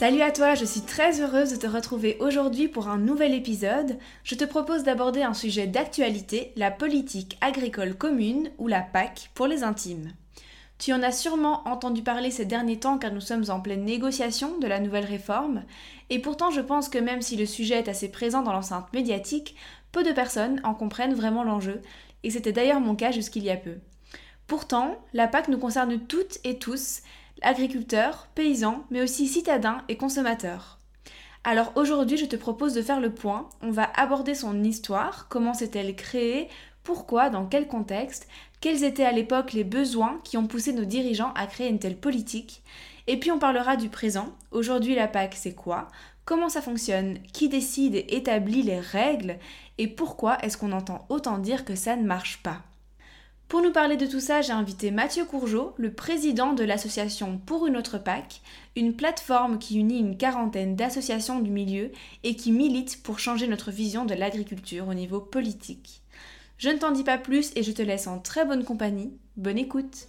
Salut à toi, je suis très heureuse de te retrouver aujourd'hui pour un nouvel épisode. Je te propose d'aborder un sujet d'actualité, la politique agricole commune ou la PAC pour les intimes. Tu en as sûrement entendu parler ces derniers temps car nous sommes en pleine négociation de la nouvelle réforme, et pourtant je pense que même si le sujet est assez présent dans l'enceinte médiatique, peu de personnes en comprennent vraiment l'enjeu, et c'était d'ailleurs mon cas jusqu'il y a peu. Pourtant, la PAC nous concerne toutes et tous, agriculteurs, paysans, mais aussi citadins et consommateurs. Alors aujourd'hui, je te propose de faire le point. On va aborder son histoire, comment s'est-elle créée, pourquoi, dans quel contexte, quels étaient à l'époque les besoins qui ont poussé nos dirigeants à créer une telle politique. Et puis on parlera du présent. Aujourd'hui, la PAC, c'est quoi? Comment ça fonctionne? Qui décide et établit les règles? Et pourquoi est-ce qu'on entend autant dire que ça ne marche pas? Pour nous parler de tout ça, j'ai invité Mathieu Courgeot, le président de l'association Pour une autre PAC, une plateforme qui unit une quarantaine d'associations du milieu et qui milite pour changer notre vision de l'agriculture au niveau politique. Je ne t'en dis pas plus et je te laisse en très bonne compagnie. Bonne écoute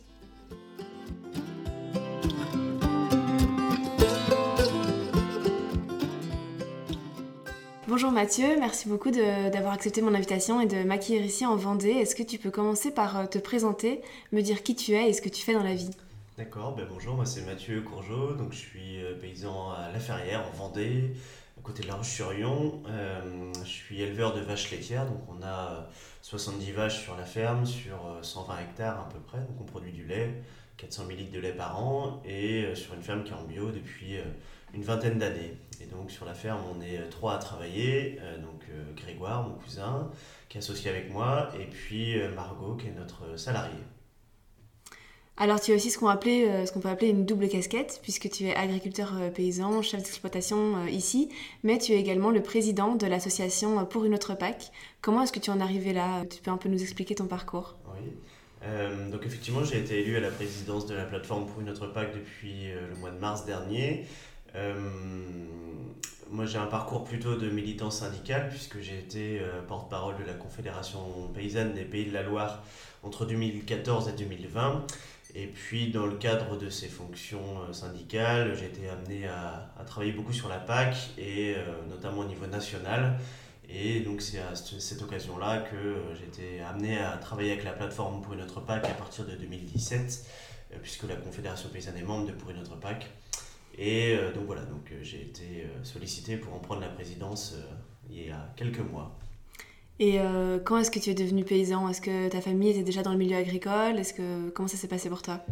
Bonjour Mathieu, merci beaucoup d'avoir accepté mon invitation et de m'accueillir ici en Vendée. Est-ce que tu peux commencer par euh, te présenter, me dire qui tu es et ce que tu fais dans la vie? D'accord, ben bonjour, moi c'est Mathieu Courgeot, donc je suis euh, paysan à La Ferrière en Vendée, à côté de La Roche-sur-Yon. Euh, je suis éleveur de vaches laitières, donc on a 70 vaches sur la ferme, sur 120 hectares à peu près, donc on produit du lait, 400 ml de lait par an, et sur une ferme qui est en bio depuis une vingtaine d'années. Et donc sur la ferme, on est trois à travailler, euh, donc euh, Grégoire, mon cousin, qui est associé avec moi, et puis euh, Margot, qui est notre salarié. Alors tu as aussi ce qu'on ce qu'on peut appeler une double casquette, puisque tu es agriculteur paysan, chef d'exploitation ici, mais tu es également le président de l'association pour une autre PAC. Comment est-ce que tu en es arrivé là? Tu peux un peu nous expliquer ton parcours? Oui. donc effectivement, j'ai été élu à la présidence de la plateforme pour une autre PAC depuis le mois de mars dernier. Euh, moi, j'ai un parcours plutôt de militant syndical, puisque j'ai été euh, porte-parole de la Confédération paysanne des Pays de la Loire entre 2014 et 2020. Et puis, dans le cadre de ces fonctions euh, syndicales, j'ai été amené à, à, travailler beaucoup sur la PAC, et notamment au niveau national. Et donc, c'est à cette occasion-là que j'ai été amené à travailler avec la plateforme pour une autre PAC à partir de 2017, puisque la Confédération paysanne est membre de Pour une autre PAC. Et euh, donc voilà, donc, euh, j'ai été euh, sollicité pour en prendre la présidence il y a quelques mois. Et quand est-ce que tu es devenu paysan? Est-ce que ta famille était déjà dans le milieu agricole? Est-ce que comment ça s'est passé pour toi?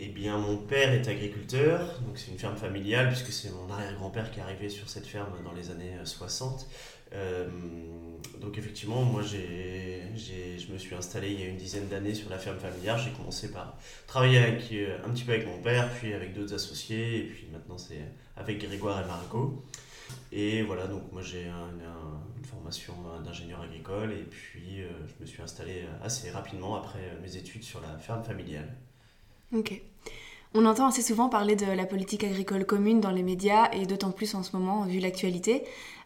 Eh bien, mon père est agriculteur, donc c'est une ferme familiale puisque c'est mon arrière-grand-père qui est arrivé sur cette ferme dans les années 60. Euh, donc effectivement, moi j'ai, je me suis installé il y a une dizaine d'années sur la ferme familiale. J'ai commencé par travailler avec, euh, un petit peu avec mon père, puis avec d'autres associés, et puis maintenant c'est avec Grégoire et Margot. Et voilà, donc moi j'ai une formation d'ingénieur agricole, et puis euh, je me suis installé assez rapidement après mes études sur la ferme familiale. Ok. On entend assez souvent parler de la politique agricole commune dans les médias, et d'autant plus en ce moment, vu l'actualité.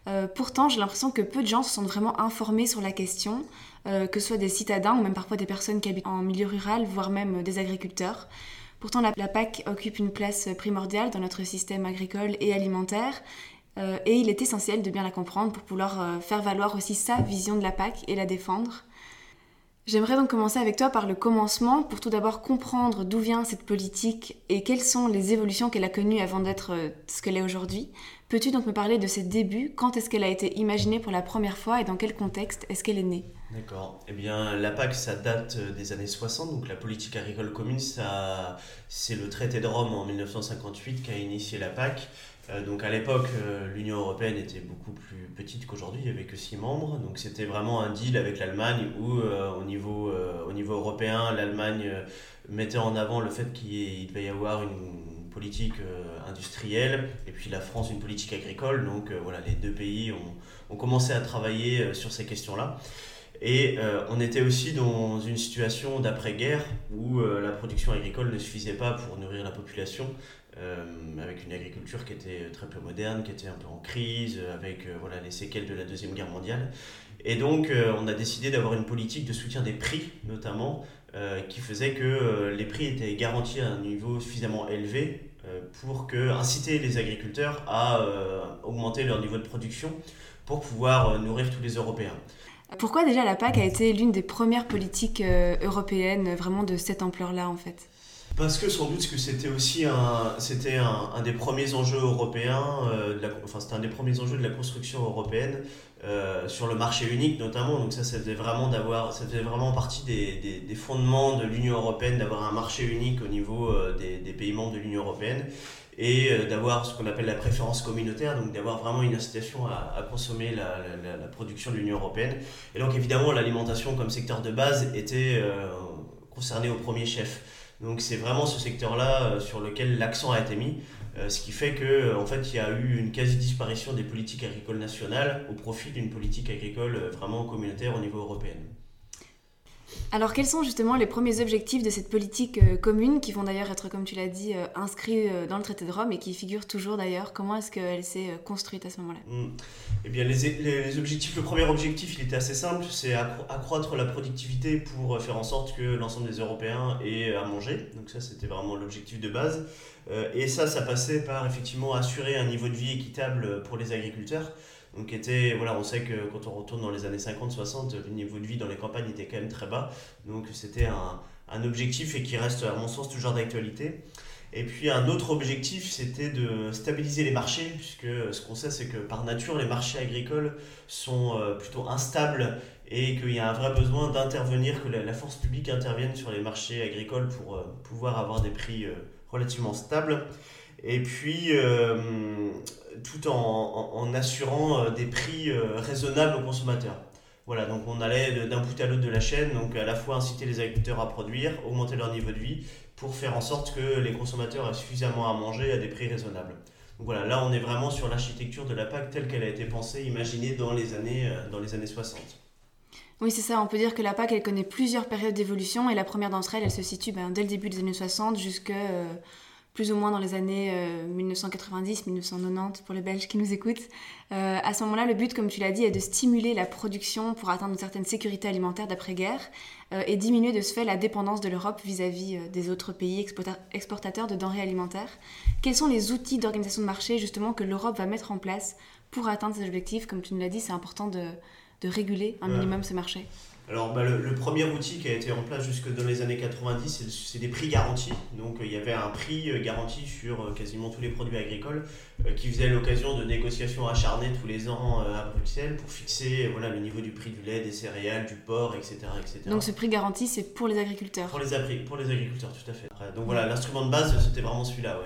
Euh, pourtant, j'ai l'impression que peu de gens se sont vraiment informés sur la question, euh, que ce soit des citadins ou même parfois des personnes qui habitent en milieu rural, voire même des agriculteurs. Pourtant, la, PAC occupe une place primordiale dans notre système agricole et alimentaire. Euh, et il est essentiel de bien la comprendre pour pouvoir faire valoir aussi sa vision de la PAC et la défendre. J'aimerais donc commencer avec toi par le commencement pour tout d'abord comprendre d'où vient cette politique et quelles sont les évolutions qu'elle a connues avant d'être euh, ce qu'elle est aujourd'hui. Peux-tu donc me parler de ses débuts? Quand est-ce qu'elle a été imaginée pour la première fois et dans quel contexte est-ce qu'elle est née? D'accord. Eh bien, la PAC, ça date des années 60, donc la politique agricole commune, c'est le traité de Rome en 1958 qui a initié la PAC. Euh, donc à l'époque, euh, l'Union européenne était beaucoup plus petite qu'aujourd'hui, il n'y avait que six membres. Donc c'était vraiment un deal avec l'Allemagne où euh, au, niveau, au niveau européen, l'Allemagne mettait en avant le fait qu'il devait y avoir une politique industrielle et puis la France une politique agricole. Donc voilà, les deux pays ont, commencé à travailler sur ces questions-là. Et on était aussi dans une situation d'après-guerre où la production agricole ne suffisait pas pour nourrir la population. Euh, avec une agriculture qui était très peu moderne, qui était un peu en crise, avec euh, voilà, les séquelles de la Deuxième Guerre mondiale. Et donc, euh, on a décidé d'avoir une politique de soutien des prix, notamment, qui faisait que les prix étaient garantis à un niveau suffisamment élevé pour que, inciter les agriculteurs à augmenter leur niveau de production pour pouvoir nourrir tous les Européens. Pourquoi déjà la PAC a été l'une des premières politiques européennes vraiment de cette ampleur-là en fait? Parce que sans doute que c'était aussi un, c'était un, des premiers enjeux européens, euh, de la, enfin c'était un des premiers enjeux de la construction européenne euh, sur le marché unique notamment. Donc ça, c'était vraiment d'avoir, ça faisait vraiment partie des, des, fondements de l'Union européenne d'avoir un marché unique au niveau euh, des, pays membres de l'Union européenne et d'avoir ce qu'on appelle la préférence communautaire, donc d'avoir vraiment une incitation à, consommer la, la, production de l'Union européenne. Et donc évidemment, l'alimentation comme secteur de base était concernée au premier chef. Donc c'est vraiment ce secteur-là euh, sur lequel l'accent a été mis, euh, ce qui fait que euh, fait il y a eu une quasi disparition des politiques agricoles nationales au profit d'une politique agricole vraiment communautaire au niveau européen. Alors quels sont justement les premiers objectifs de cette politique euh, commune qui vont d'ailleurs être, comme tu l'as dit, euh, inscrits euh, dans le traité de Rome et qui figurent toujours d'ailleurs? Comment est-ce qu'elle s'est construite à ce moment-là? Mmh. Eh bien les, les, objectifs, le premier objectif il était assez simple, c'est accroître la productivité pour faire en sorte que l'ensemble des Européens aient à manger. Donc ça c'était vraiment l'objectif de base. et ça, ça passait par effectivement assurer un niveau de vie équitable pour les agriculteurs. Donc était, voilà, on sait que quand on retourne dans les années 50-60, le niveau de vie dans les campagnes était quand même très bas. Donc c'était un, objectif et qui reste à mon sens toujours d'actualité. Et puis un autre objectif, c'était de stabiliser les marchés, puisque ce qu'on sait, c'est que par nature, les marchés agricoles sont euh, plutôt instables et qu'il y a un vrai besoin d'intervenir, que la force publique intervienne sur les marchés agricoles pour euh, pouvoir avoir des prix euh, relativement stables. Et puis, tout en, en, assurant euh, des prix euh, raisonnables aux consommateurs. Voilà, donc on allait d'un bout à l'autre de la chaîne, donc à la fois inciter les agriculteurs à produire, augmenter leur niveau de vie, pour faire en sorte que les consommateurs aient suffisamment à manger à des prix raisonnables. Donc voilà, là on est vraiment sur l'architecture de la PAC telle qu'elle a été pensée, imaginée dans les années, euh, dans les années 60. Oui, c'est ça, on peut dire que la PAC elle connaît plusieurs périodes d'évolution et la première d'entre elles, elle se situe ben, dès le début des années 60 jusqu'à plus ou moins dans les années 1990-1990 euh, pour les Belges qui nous écoutent. Euh, à ce moment-là, le but, comme tu l'as dit, est de stimuler la production pour atteindre une certaine sécurité alimentaire d'après-guerre euh, et diminuer de ce fait la dépendance de l'Europe vis-à-vis des autres pays exportateurs de denrées alimentaires. Quels sont les outils d'organisation de marché justement que l'Europe va mettre en place pour atteindre ces objectifs? Comme tu nous l'as dit, c'est important de, de, réguler un minimum ce marché. Alors bah, le, premier outil qui a été en place jusque dans les années 90, c'est des prix garantis. Donc il y avait un prix euh, garanti sur euh, quasiment tous les produits agricoles euh, qui faisait l'occasion de négociations acharnées tous les ans à Bruxelles pour fixer voilà, le niveau du prix du lait, des céréales, du porc, etc. etc. Donc ce prix garanti, c'est pour les agriculteurs Pour les, pour les agriculteurs, tout à fait. donc voilà, l'instrument de base, c'était vraiment celui-là,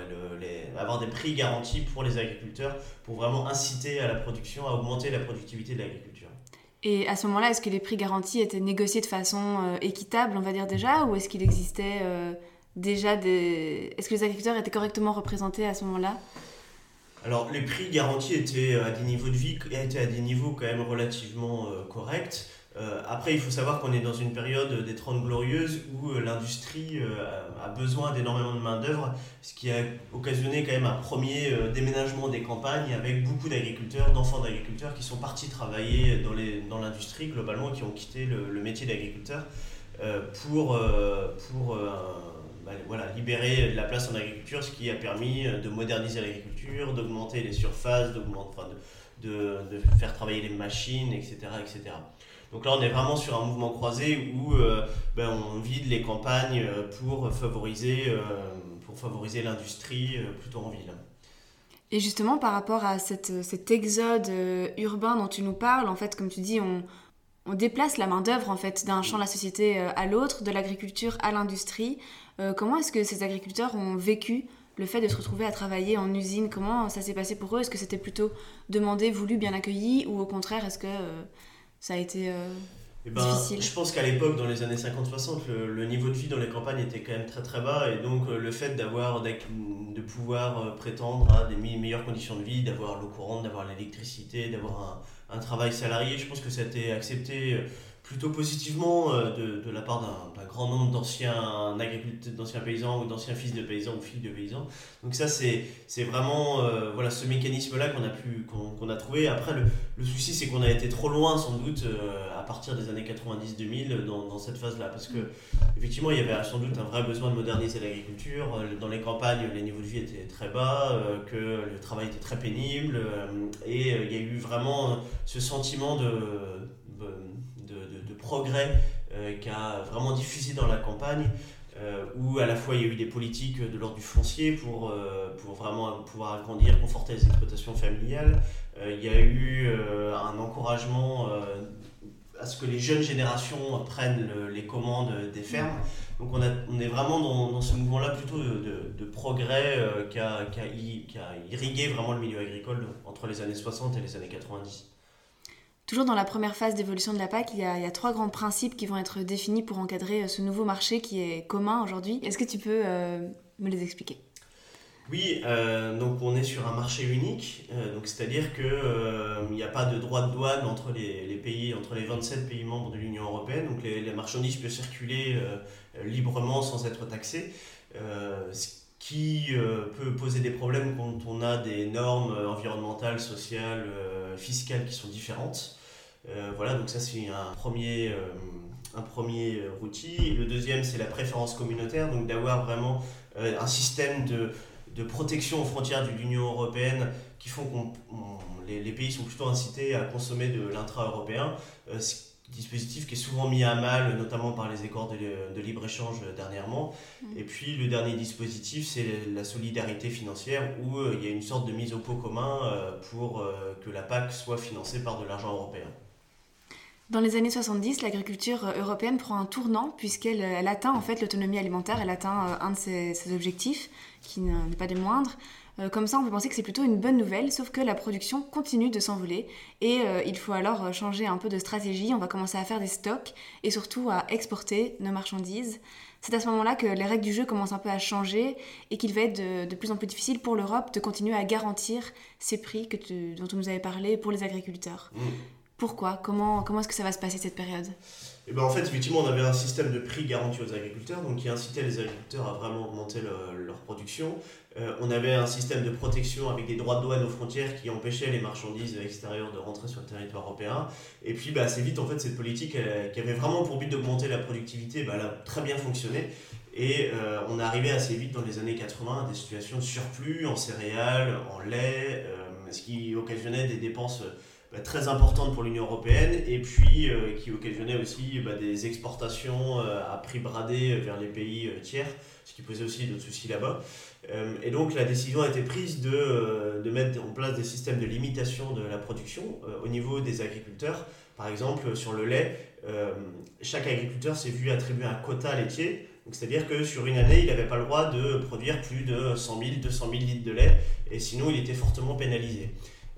avoir des prix garantis pour les agriculteurs pour vraiment inciter à la production, à augmenter la productivité de l'agriculture. Et à ce moment-là, est-ce que les prix garantis étaient négociés de façon euh, équitable, on va dire déjà, ou est-ce qu'il existait euh, déjà des... Est-ce que les agriculteurs étaient correctement représentés à ce moment-là? Alors, les prix garantis étaient à des niveaux de vie, étaient à des niveaux quand même relativement euh, corrects. Euh, après, il faut savoir qu'on est dans une période des Trente Glorieuses où euh, l'industrie euh, a besoin d'énormément de main-d'œuvre, ce qui a occasionné quand même un premier déménagement des campagnes avec beaucoup d'agriculteurs, d'enfants d'agriculteurs qui sont partis travailler dans l'industrie dans globalement, qui ont quitté le, métier d'agriculteur. pour, pour bah, voilà, libérer de la place en agriculture, ce qui a permis de moderniser l'agriculture, d'augmenter les surfaces, de, de, faire travailler les machines, etc., etc. Donc là, on est vraiment sur un mouvement croisé où ben, on vide les campagnes pour favoriser, pour favoriser l'industrie plutôt en ville. Et justement, par rapport à cette, cet exode euh, urbain dont tu nous parles, en fait, comme tu dis, on, déplace la main-d'œuvre en fait d'un champ de la société euh, à l'autre, de l'agriculture à l'industrie. Euh, comment est-ce que ces agriculteurs ont vécu le fait de se retrouver à travailler en usine? Comment ça s'est passé pour eux? Est-ce que c'était plutôt demandé, voulu, bien accueilli? Ou au contraire, est-ce que ça a été eh ben, je pense qu'à l'époque, dans les années 50-60, le, niveau de vie dans les campagnes était quand même très très bas. Et donc euh, le fait d'avoir de pouvoir euh, prétendre à des meilleures conditions de vie, d'avoir l'eau courante, d'avoir l'électricité, d'avoir un, un, travail salarié, je pense que ça a été accepté euh, plutôt positivement euh, de, de la part d'un grand nombre d'anciens agriculteurs, d'anciens paysans ou d'anciens fils de paysans ou filles de paysans. Donc ça, c'est vraiment euh, voilà, ce mécanisme-là qu'on a, pu qu'on a trouvé. Après, le, le souci, c'est qu'on a été trop loin, sans doute, euh, à partir des années 90-2000 dans, dans, cette phase-là. Parce que, effectivement, il y avait sans doute un vrai besoin de moderniser l'agriculture. Dans les campagnes, les niveaux de vie étaient très bas, que le travail était très pénible. et il y a eu vraiment ce sentiment de progrès euh, qui a vraiment diffusé dans la campagne, euh, où à la fois il y a eu des politiques de l'ordre du foncier pour, euh, pour vraiment pouvoir agrandir, conforter les exploitations familiales. il y a eu un encouragement à ce que les jeunes générations prennent les commandes des fermes. Donc on, est vraiment dans, ce mouvement-là plutôt de, progrès a, qui, a, irrigué vraiment le milieu agricole entre les années 60 et les années 90. Toujours dans la première phase d'évolution de la PAC, il y, a, trois grands principes qui vont être définis pour encadrer euh, ce nouveau marché qui est commun aujourd'hui. Est-ce que tu peux euh, me les expliquer? Oui, euh, donc on est sur un marché unique, donc c'est-à-dire qu'il n'y a pas de droit de douane entre les, pays, entre les 27 pays membres de l'Union européenne, donc les, marchandises peuvent circuler librement sans être taxées, ce qui peut poser des problèmes quand on a des normes environnementales, sociales, fiscales qui sont différentes. Euh, voilà, donc ça c'est un premier, euh, un premier outil. Le deuxième c'est la préférence communautaire, donc d'avoir vraiment euh, un système de, de, protection aux frontières de l'Union européenne qui font que les, les, pays sont plutôt incités à consommer de l'intra-européen. dispositif qui est souvent mis à mal, notamment par les accords de, de libre-échange dernièrement. Mmh. Et puis le dernier dispositif, c'est la solidarité financière, où il y a une sorte de mise au pot commun pour que la PAC soit financée par de l'argent européen. Dans les années 70, l'agriculture euh, européenne prend un tournant puisqu'elle euh, atteint en fait l'autonomie alimentaire, elle atteint euh, un de ses, objectifs, qui n'est pas des moindres. Comme ça, on peut penser que c'est plutôt une bonne nouvelle, sauf que la production continue de s'envoler et il faut alors changer un peu de stratégie. On va commencer à faire des stocks et surtout à exporter nos marchandises. C'est à ce moment-là que les règles du jeu commencent un peu à changer et qu'il va être de, plus en plus difficile pour l'Europe de continuer à garantir ces prix que dont tu nous avais parlé pour les agriculteurs. Mmh. Pourquoi? Comment, comment est-ce que ça va se passer cette période? Et eh ben en fait, effectivement, on avait un système de prix garanti aux agriculteurs, donc qui incitait les agriculteurs à vraiment augmenter leur production. Euh, on avait un système de protection avec des droits de douane aux frontières qui empêchaient les marchandises extérieures de rentrer sur le territoire européen. Et puis, bah, assez vite, en fait, cette politique qui avait vraiment pour but d'augmenter la productivité, bah, elle a très bien fonctionné. Et euh, on est assez vite dans les années 80 à des situations de surplus en céréales, en lait, euh, ce qui occasionnait des dépenses bah, très importante pour l'Union européenne et puis euh, qui occasionnait aussi bah, des exportations euh, à prix bradé vers les pays euh, tiers, ce qui posait aussi d'autres soucis là-bas. et donc la décision a été prise de, de, mettre en place des systèmes de limitation de la production au niveau des agriculteurs. Par exemple, sur le lait, chaque agriculteur s'est vu attribuer un quota laitier. C'est-à-dire que sur une année, il n'avait pas le droit de produire plus de 100 000, 200 000 litres de lait, et sinon il était fortement pénalisé.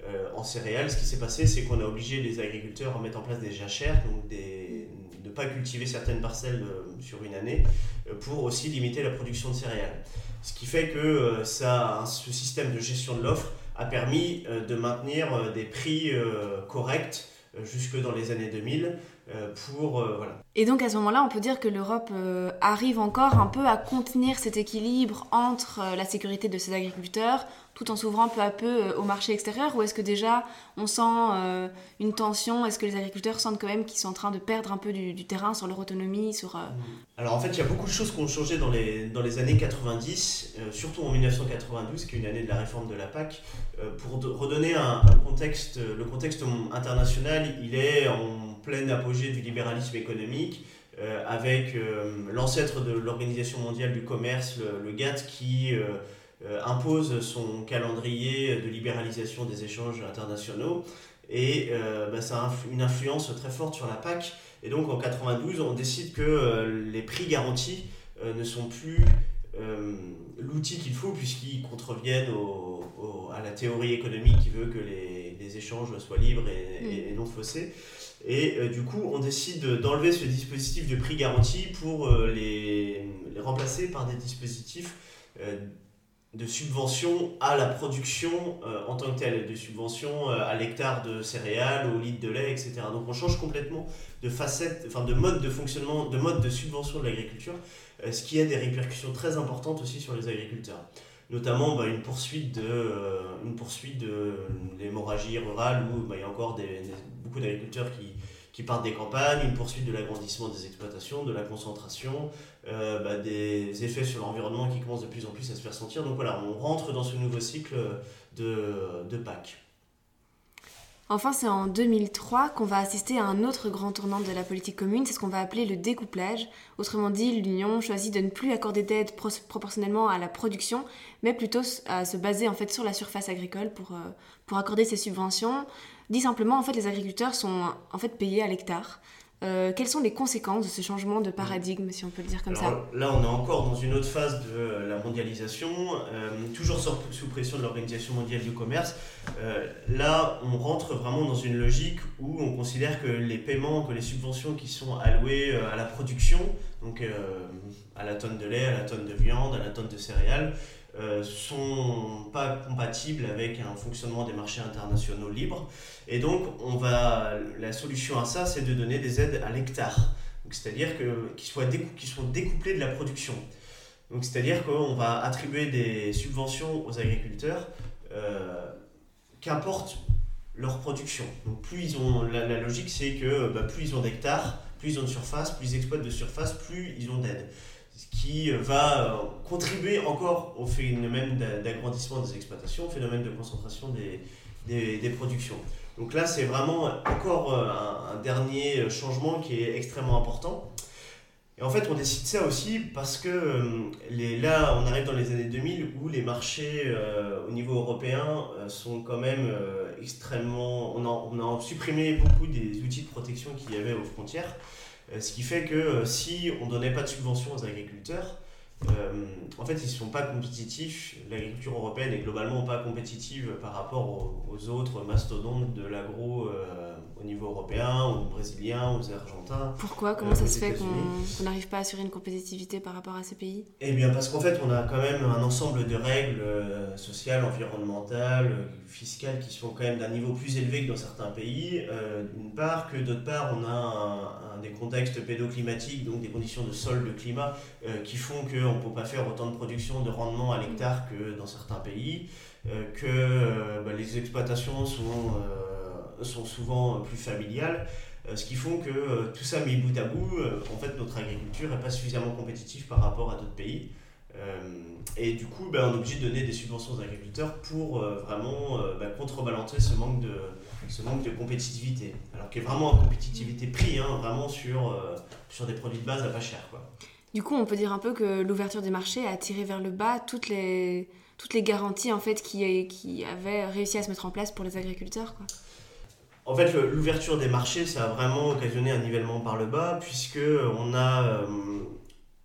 Euh, en céréales, ce qui s'est passé, c'est qu'on a obligé les agriculteurs à mettre en place des jachères, donc des, ne pas cultiver certaines parcelles euh, sur une année, euh, pour aussi limiter la production de céréales. Ce qui fait que ça, ce système de gestion de l'offre a permis de maintenir des prix corrects jusque dans les années 2000, pour voilà. Et donc à ce moment-là, on peut dire que l'Europe arrive encore un peu à contenir cet équilibre entre la sécurité de ses agriculteurs, tout en s'ouvrant peu à peu euh, au marché extérieur Ou est-ce que déjà on sent euh, une tension? Est-ce que les agriculteurs sentent quand même qu'ils sont en train de perdre un peu du, terrain sur leur autonomie sur, euh, Alors en fait, il y a beaucoup de choses qui ont changé dans les, dans les années 90, surtout en 1992, qui est une année de la réforme de la PAC. pour redonner un, contexte, le contexte international, il est en pleine apogée du libéralisme économique. avec l'ancêtre de l'Organisation mondiale du commerce, le, GATT, qui impose son calendrier de libéralisation des échanges internationaux et euh, bah, ça a une influence très forte sur la PAC. Et donc en 92, on décide que euh, les prix garantis ne sont plus l'outil qu'il faut puisqu'ils contreviennent à la théorie économique qui veut que les, les échanges soient libres et, mm. non faussés. Et du coup, on décide d'enlever ce dispositif de prix garanti pour les, les, remplacer par des dispositifs de subventions à la production euh, en tant que telle, de subventions euh, à l'hectare de céréales, au litre de lait, etc. Donc on change complètement de facette, enfin de mode de fonctionnement, de mode de subvention de l'agriculture, euh, ce qui a des répercussions très importantes aussi sur les agriculteurs. Notamment bah, une poursuite de, de l'hémorragie rurale où bah, il y a encore beaucoup d'agriculteurs qui, qui partent des campagnes, une poursuite de l'agrandissement des exploitations, de la concentration, euh, bah, des effets sur l'environnement qui commencent de plus en plus à se faire sentir. Donc voilà, on rentre dans ce nouveau cycle de, de Pâques. Enfin, c'est en 2003 qu'on va assister à un autre grand tournant de la politique commune, c'est ce qu'on va appeler le découplage. Autrement dit, l'Union choisit de ne plus accorder d'aide proportionnellement à la production, mais plutôt à se baser en fait sur la surface agricole pour, euh, pour accorder ces subventions. Dit simplement, en fait, les agriculteurs sont en fait payés à l'hectare. Euh, quelles sont les conséquences de ce changement de paradigme, si on peut le dire comme ça Là, on est encore dans une autre phase de la mondialisation, euh, toujours sous pression de l'Organisation mondiale du commerce. Euh, là, on rentre vraiment dans une logique où on considère que les paiements, que les subventions qui sont allouées à la production, donc à la tonne de lait, à la tonne de viande, à la tonne de céréales, euh, sont pas compatibles avec un fonctionnement des marchés internationaux libres. Et donc, on va, la solution à ça, c'est de donner des aides à l'hectare. C'est-à-dire qu'ils soient, soient découplés de la production. C'est-à-dire qu'on va attribuer des subventions aux agriculteurs, euh, qu'importe leur production. Donc, plus ils ont, la, logique, c'est que bah, plus ils ont d'hectares, plus ils ont de surface, plus ils exploitent de surface, plus ils ont d'aide qui va euh, contribuer encore au phénomène d'agrandissement des exploitations, au phénomène de concentration des, des, productions. Donc là, c'est vraiment encore euh, un, dernier changement qui est extrêmement important. Et en fait, on décide ça aussi parce que euh, les, là, on arrive dans les années 2000 où les marchés au niveau européen sont quand même extrêmement... On a, on a supprimé beaucoup des outils de protection qu'il y avait aux frontières. Euh, ce qui fait que euh, si on ne donnait pas de subventions aux agriculteurs, euh, en fait, ils ne sont pas compétitifs. L'agriculture européenne est globalement pas compétitive par rapport aux, autres mastodontes de l'agro au niveau européen, aux brésiliens, aux argentins. Pourquoi? Comment ça se fait qu'on n'arrive pas à assurer une compétitivité par rapport à ces pays? Eh bien, parce qu'en fait, on a quand même un ensemble de règles sociales, environnementales, fiscales qui sont quand même d'un niveau plus élevé que dans certains pays, d'une part, que d'autre part, on a un des contextes pédoclimatiques, donc des conditions de sol, de climat, euh, qui font qu'on ne peut pas faire autant de production, de rendement à l'hectare que dans certains pays, euh, que euh, bah, les exploitations sont, sont souvent plus familiales, ce qui font que tout ça mis bout à bout, en fait notre agriculture n'est pas suffisamment compétitive par rapport à d'autres pays. et du coup, bah, on est obligé de donner des subventions aux agriculteurs pour vraiment bah, contrebalancer ce manque de, ce manque de compétitivité. Alors qu'il y a vraiment une compétitivité prix, hein, vraiment sur, euh, sur des produits de base à pas cher. Quoi. Du coup, on peut dire un peu que l'ouverture des marchés a tiré vers le bas toutes les, toutes les garanties en fait, qui, qui avaient réussi à se mettre en place pour les agriculteurs. Quoi. En fait, l'ouverture des marchés, ça a vraiment occasionné un nivellement par le bas, puisque on a, euh,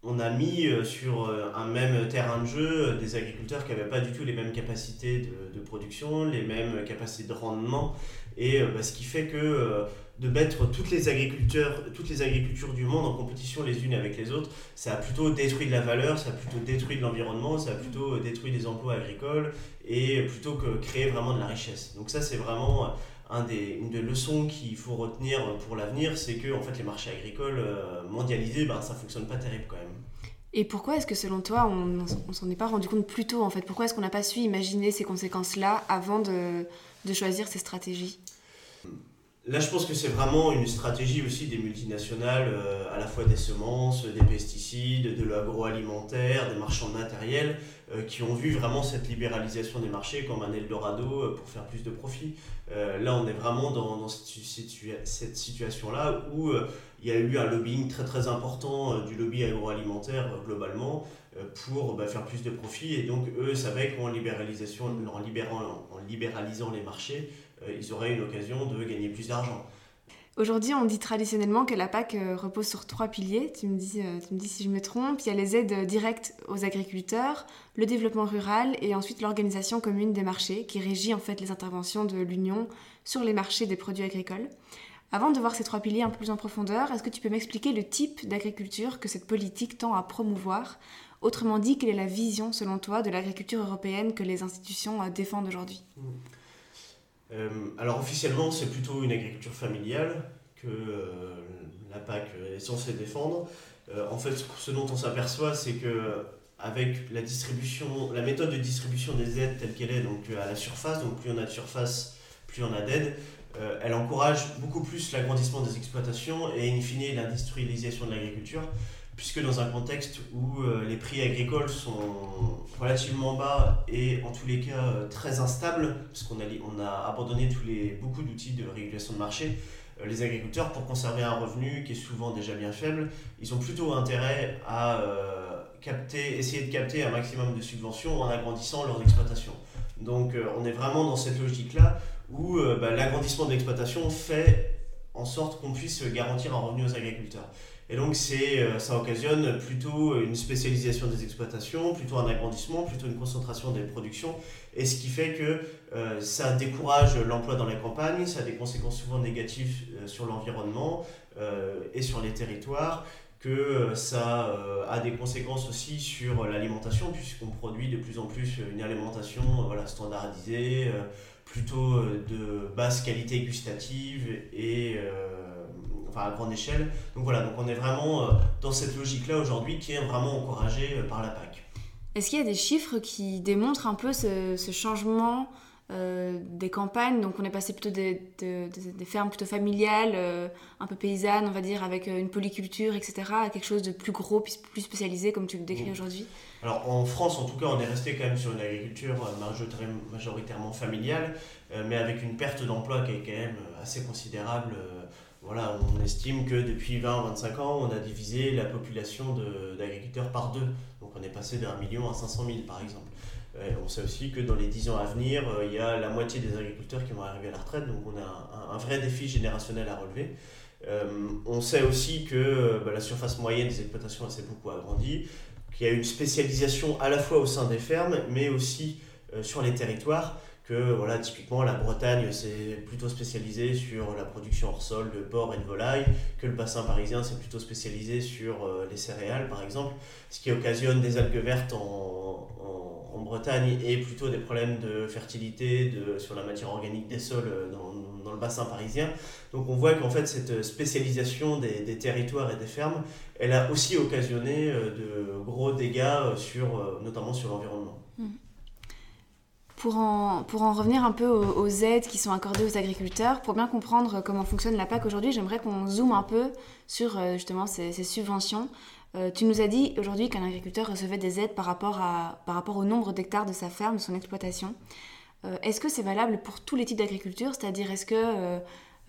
on a mis euh, sur un même terrain de jeu des agriculteurs qui n'avaient pas du tout les mêmes capacités de, production, les mêmes capacités de rendement, et euh, bah, ce qui fait que euh, de mettre toutes les, agriculteurs, toutes les agricultures du monde en compétition les unes avec les autres, ça a plutôt détruit de la valeur, ça a plutôt détruit de l'environnement, ça a plutôt détruit des emplois agricoles et plutôt que créer vraiment de la richesse. Donc ça c'est vraiment une des leçons qu'il faut retenir pour l'avenir, c'est que en fait, les marchés agricoles mondialisés, ben, ça fonctionne pas terrible quand même. Et pourquoi est-ce que selon toi, on ne s'en est pas rendu compte plus tôt en fait? Pourquoi est-ce qu'on n'a pas su imaginer ces conséquences-là avant de choisir ces stratégies? Là, je pense que c'est vraiment une stratégie aussi des multinationales, euh, à la fois des semences, des pesticides, de l'agroalimentaire, des marchands de euh, qui ont vu vraiment cette libéralisation des marchés comme un Eldorado euh, pour faire plus de profit. là, on est vraiment dans, cette, situation-là où il y a eu un lobbying très très important du lobby agroalimentaire globalement pour bah, faire plus de profit. Et donc, eux savaient qu'en en, en libéralisant les marchés, ils auraient une occasion de gagner plus d'argent. Aujourd'hui, on dit traditionnellement que la PAC euh, repose sur trois piliers. Tu me, dis, euh, tu me dis si je me trompe. Il y a les aides directes aux agriculteurs, le développement rural et ensuite l'organisation commune des marchés qui régit en fait les interventions de l'Union sur les marchés des produits agricoles. Avant de voir ces trois piliers un peu plus en profondeur, est-ce que tu peux m'expliquer le type d'agriculture que cette politique tend à promouvoir? Autrement dit, quelle est la vision, selon toi, de l'agriculture européenne que les institutions défendent aujourd'hui? Mmh. Euh, alors officiellement, c'est plutôt une agriculture familiale que euh, la PAC est censée défendre. Euh, en fait, ce dont on s'aperçoit, c'est que avec la distribution, la méthode de distribution des aides telle qu'elle est, donc à la surface, donc plus on a de surface, plus on a d'aides, elle encourage beaucoup plus l'agrandissement des exploitations et in fine l'industrialisation de l'agriculture puisque dans un contexte où euh, les prix agricoles sont relativement bas et en tous les cas euh, très instables, parce qu'on a, on a abandonné tous les, beaucoup d'outils de régulation de marché, euh, les agriculteurs, pour conserver un revenu qui est souvent déjà bien faible, ils ont plutôt intérêt à essayer de capter un maximum de subventions en agrandissant leurs exploitations. Donc on est vraiment dans cette logique-là où bah, l'agrandissement de l'exploitation fait en sorte qu'on puisse garantir un revenu aux agriculteurs. Et donc c'est, euh, ça occasionne plutôt une spécialisation des exploitations, plutôt un agrandissement, plutôt une concentration des productions, et ce qui fait que euh, ça décourage l'emploi dans la campagne, ça a des conséquences souvent négatives euh, sur l'environnement et sur les territoires, que ça a des conséquences aussi sur l'alimentation, puisqu'on produit de plus en plus une alimentation voilà, standardisée, plutôt de basse qualité gustative et enfin à grande échelle. Donc voilà, donc on est vraiment euh, dans cette logique-là aujourd'hui qui est vraiment encouragée euh, par la PAC. Est-ce qu'il y a des chiffres qui démontrent un peu ce, ce changement euh, des campagnes? Donc on est passé plutôt des, des, fermes plutôt familiales, un peu paysannes, on va dire, avec une polyculture, etc., à quelque chose de plus gros, plus spécialisé, comme tu le décris mmh. aujourd'hui? Alors en France, en tout cas, on est resté quand même sur une agriculture majoritairement familiale, mais avec une perte d'emploi qui est quand même assez considérable voilà, on estime que depuis 20-25 ans, on a divisé la population d'agriculteurs par deux. Donc on est passé d'un million à 500 000 par exemple. Euh, on sait aussi que dans les 10 ans à venir, euh, il y a la moitié des agriculteurs qui vont arriver à la retraite, donc on a un, vrai défi générationnel à relever. Euh, on sait aussi que bah, la surface moyenne des exploitations s'est beaucoup agrandie, qu'il y a une spécialisation à la fois au sein des fermes, mais aussi sur les territoires que voilà, typiquement la Bretagne c'est plutôt spécialisé sur la production hors sol de porc et de volaille, que le bassin parisien c'est plutôt spécialisé sur euh, les céréales par exemple, ce qui occasionne des algues vertes en, en, Bretagne et plutôt des problèmes de fertilité de, sur la matière organique des sols euh, dans, dans le bassin parisien. Donc on voit qu'en fait cette spécialisation des, des, territoires et des fermes, elle a aussi occasionné euh, de gros dégâts sur, notamment sur l'environnement. Pour en, revenir un peu aux, aides qui sont accordées aux agriculteurs, pour bien comprendre comment fonctionne la PAC aujourd'hui, j'aimerais qu'on zoome un peu sur euh, justement ces, subventions. Euh, tu nous as dit aujourd'hui qu'un agriculteur recevait des aides par rapport, à, par rapport au nombre d'hectares de sa ferme, de son exploitation. Euh, est-ce que c'est valable pour tous les types d'agriculture? C'est-à-dire, est-ce que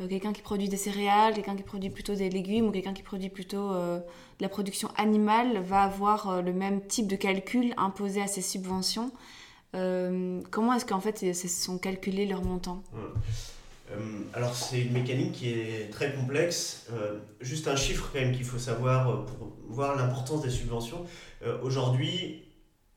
quelqu'un qui produit des céréales, quelqu'un qui produit plutôt des légumes ou quelqu'un qui produit plutôt de la production animale va avoir le même type de calcul imposé à ses subventions? Euh, comment est-ce qu'en fait ils sont calculés leurs montants? Euh, alors c'est une mécanique qui est très complexe. Euh, juste un chiffre quand même qu'il faut savoir pour voir l'importance des subventions. Aujourd'hui,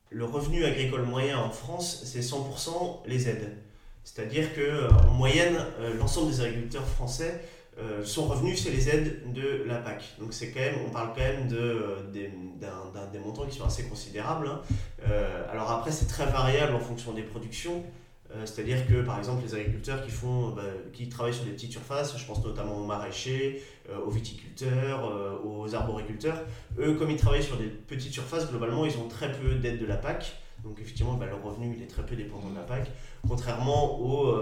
le revenu agricole moyen en France, c'est 100% les aides. C'est-à-dire que en moyenne, l'ensemble des agriculteurs français euh, son revenu, c'est les aides de la PAC. Donc c'est quand même, on parle quand même de, des, des montants qui sont assez considérables. Hein. Euh, alors après, c'est très variable en fonction des productions. C'est-à-dire que par exemple les agriculteurs qui, font, bah, qui travaillent sur des petites surfaces, je pense notamment aux maraîchers, aux viticulteurs, aux arboriculteurs, eux comme ils travaillent sur des petites surfaces, globalement ils ont très peu d'aide de la PAC. Donc effectivement bah, leur revenu il est très peu dépendant de la PAC, contrairement aux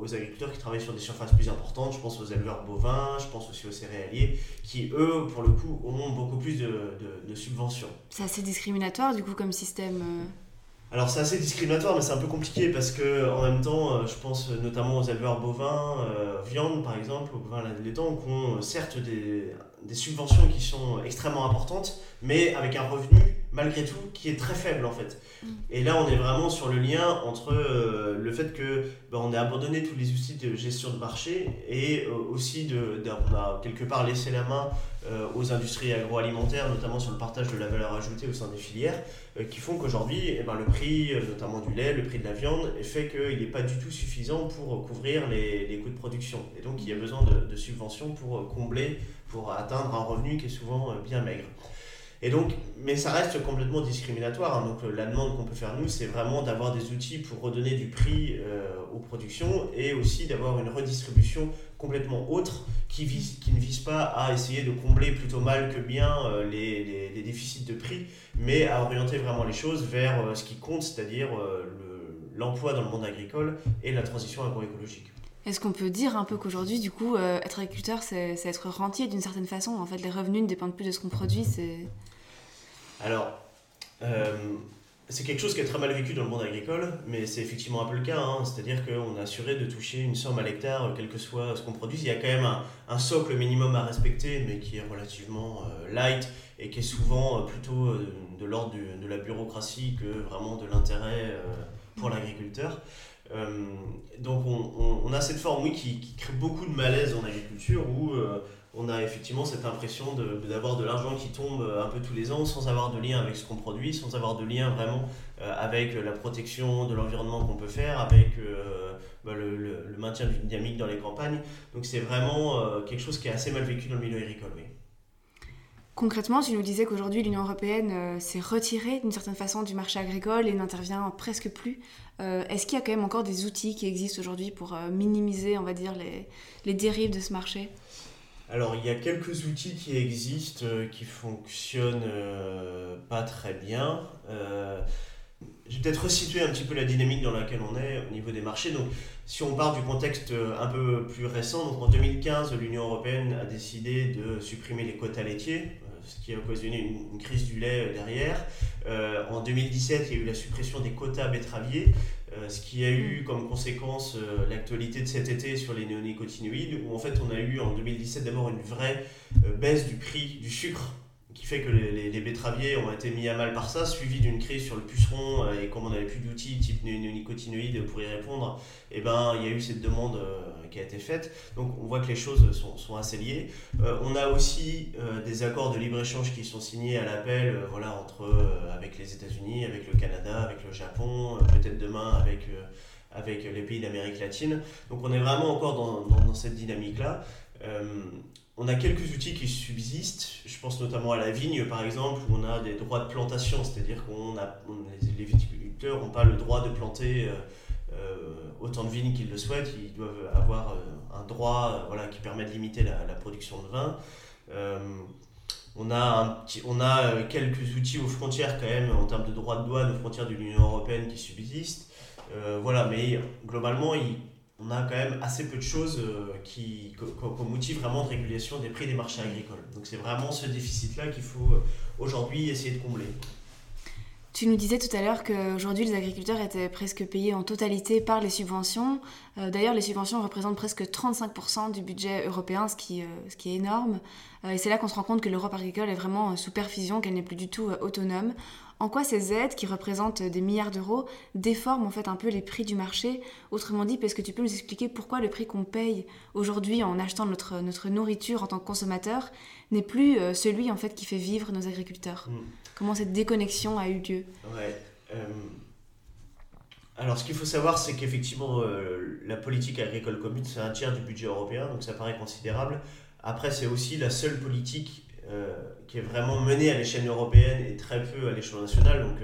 aux agriculteurs qui travaillent sur des surfaces plus importantes, je pense aux éleveurs bovins, je pense aussi aux céréaliers, qui eux, pour le coup, ont beaucoup plus de, de, subventions. C'est assez discriminatoire du coup comme système euh. alors c'est assez discriminatoire, mais c'est un peu compliqué parce que en même temps, euh, je pense notamment aux éleveurs bovins, euh, viande par exemple, aux bovins laitants, qui ont certes des, des, subventions qui sont extrêmement importantes, mais avec un revenu malgré tout qui est très faible en fait. Mm. Et là, on est vraiment sur le lien entre euh, le fait que ben, on a abandonné tous les outils de gestion de marché et euh, aussi de, on a quelque part laissé la main euh, aux industries agroalimentaires, notamment sur le partage de la valeur ajoutée au sein des filières, qui font qu'aujourd'hui, eh ben, le prix, notamment du lait, le prix de la viande, fait qu'il n'est pas du tout suffisant pour couvrir les, les, coûts de production. Et donc, il y a besoin de, de subventions pour combler, pour atteindre un revenu qui est souvent bien maigre. Et donc, mais ça reste complètement discriminatoire. Hein. Donc, la demande qu'on peut faire nous, c'est vraiment d'avoir des outils pour redonner du prix euh, aux productions et aussi d'avoir une redistribution complètement autre qui, vise, qui ne vise pas à essayer de combler plutôt mal que bien euh, les, les, déficits de prix, mais à orienter vraiment les choses vers euh, ce qui compte, c'est-à-dire l'emploi dans le monde agricole et la transition agroécologique. Est-ce qu'on peut dire un peu qu'aujourd'hui, du coup, être agriculteur, c'est être rentier d'une certaine façon? En fait, les revenus ne dépendent plus de ce qu'on produit, c'est... Alors, euh, c'est quelque chose qui est très mal vécu dans le monde agricole, mais c'est effectivement un peu le cas. Hein. C'est-à-dire qu'on est assuré de toucher une somme à l'hectare, quel que soit ce qu'on produit. Il y a quand même un, socle minimum à respecter, mais qui est relativement euh, light et qui est souvent euh, plutôt de l'ordre de la bureaucratie que vraiment de l'intérêt pour l'agriculteur. donc on, a cette forme, oui, qui, qui, crée beaucoup de malaise en agriculture, où on a effectivement cette impression d'avoir de, l'argent qui tombe euh, un peu tous les ans sans avoir de lien avec ce qu'on produit, sans avoir de lien vraiment euh, avec la protection de l'environnement qu'on peut faire, avec euh, bah, le, maintien d'une dynamique dans les campagnes. Donc c'est vraiment quelque chose qui est assez mal vécu dans le milieu agricole. Oui. Concrètement, tu nous disais qu'aujourd'hui l'Union européenne s'est retirée d'une certaine façon du marché agricole et n'intervient presque plus. Est-ce qu'il y a quand même encore des outils qui existent aujourd'hui pour minimiser, on va dire, les, les dérives de ce marché? Alors, il y a quelques outils qui existent, euh, qui fonctionnent euh, pas très bien. Euh, je vais peut-être resituer un petit peu la dynamique dans laquelle on est au niveau des marchés. Donc, si on part du contexte un peu plus récent, donc en 2015, l'Union européenne a décidé de supprimer les quotas laitiers, ce qui a occasionné une, crise du lait derrière. en 2017, il y a eu la suppression des quotas betteraviers. Euh, ce qui a eu comme conséquence euh, l'actualité de cet été sur les néonicotinoïdes, où en fait on a eu en 2017 d'abord une vraie euh, baisse du prix du sucre qui fait que les, les, betteraviers ont été mis à mal par ça, suivi d'une crise sur le puceron, et comme on n'avait plus d'outils type néonicotinoïdes pour y répondre, et eh ben, il y a eu cette demande qui a été faite. Donc on voit que les choses sont, sont assez liées. on a aussi des accords de libre-échange qui sont signés à l'appel voilà, entre, avec les États-Unis, avec le Canada, avec le Japon, peut-être demain avec, avec les pays d'Amérique latine. Donc on est vraiment encore dans, dans, cette dynamique-là. On a quelques outils qui subsistent. Je pense notamment à la vigne, par exemple, où on a des droits de plantation, c'est-à-dire qu'on a les viticulteurs n'ont pas le droit de planter euh, euh, autant de vignes qu'ils le souhaitent. Ils doivent avoir euh, un droit qui permet de limiter la, production de vin. on, a quelques outils aux frontières quand même en termes de droits de douane aux frontières de l'Union européenne qui subsistent. voilà, mais globalement, on a quand même assez peu de choses euh, qui, comme outil vraiment de régulation des prix des marchés agricoles. Donc c'est vraiment ce déficit-là qu'il faut euh, aujourd'hui essayer de combler. Tu nous disais tout à l'heure qu'aujourd'hui les agriculteurs étaient presque payés en totalité par les subventions. Euh, d'ailleurs, les subventions représentent presque 35% du budget européen, ce qui, ce qui est énorme. et c'est là qu'on se rend compte que l'Europe agricole est vraiment sous perfusion, qu'elle n'est plus du tout autonome en quoi ces aides, qui représentent des milliards d'euros, déforment en fait un peu les prix du marché? Autrement dit, est-ce que tu peux nous expliquer pourquoi le prix qu'on paye aujourd'hui en achetant notre, notre nourriture en tant que consommateur n'est plus euh, celui en fait qui fait vivre nos agriculteurs? Mm. Comment cette déconnexion a eu lieu? Ouais, euh, Alors ce qu'il faut savoir, c'est qu'effectivement, euh, la politique agricole commune, c'est un tiers du budget européen, donc ça paraît considérable. Après, c'est aussi la seule politique qui est vraiment menée à l'échelle européenne et très peu à l'échelon national. Donc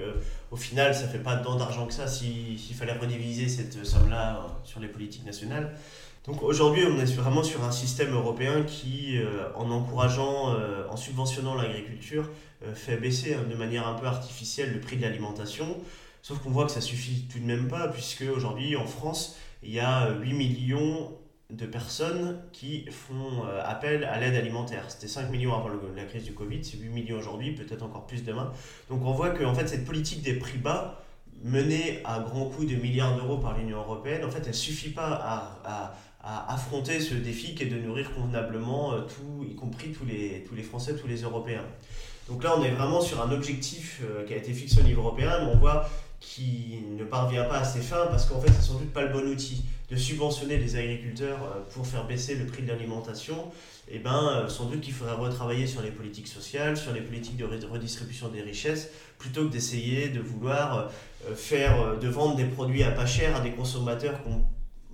au final, ça fait pas tant d'argent que ça s'il fallait rediviser cette somme-là sur les politiques nationales. Donc aujourd'hui, on est vraiment sur un système européen qui, en encourageant, en subventionnant l'agriculture, fait baisser hein, de manière un peu artificielle le prix de l'alimentation. Sauf qu'on voit que ça suffit tout de même pas, puisque aujourd'hui en France, il y a 8 millions de personnes qui font euh, appel à l'aide alimentaire. C'était 5 millions avant la crise du Covid, c'est 8 millions aujourd'hui, peut-être encore plus demain. Donc on voit que en fait, cette politique des prix bas, menée à grands coups de milliards d'euros par l'Union européenne, en fait, elle ne suffit pas à, à, affronter ce défi qui est de nourrir convenablement euh, tout, y compris tous les, tous les Français, tous les Européens. Donc là, on est vraiment sur un objectif euh, qui a été fixé au niveau européen, mais on voit qui ne parvient pas à ses fins parce qu'en fait, c'est sans doute pas le bon outil de subventionner les agriculteurs euh, pour faire baisser le prix de l'alimentation. Eh ben, euh, sans doute qu'il faudrait retravailler sur les politiques sociales, sur les politiques de redistribution des richesses, plutôt que d'essayer de vouloir euh, faire, de vendre des produits à pas cher à des consommateurs qui n'ont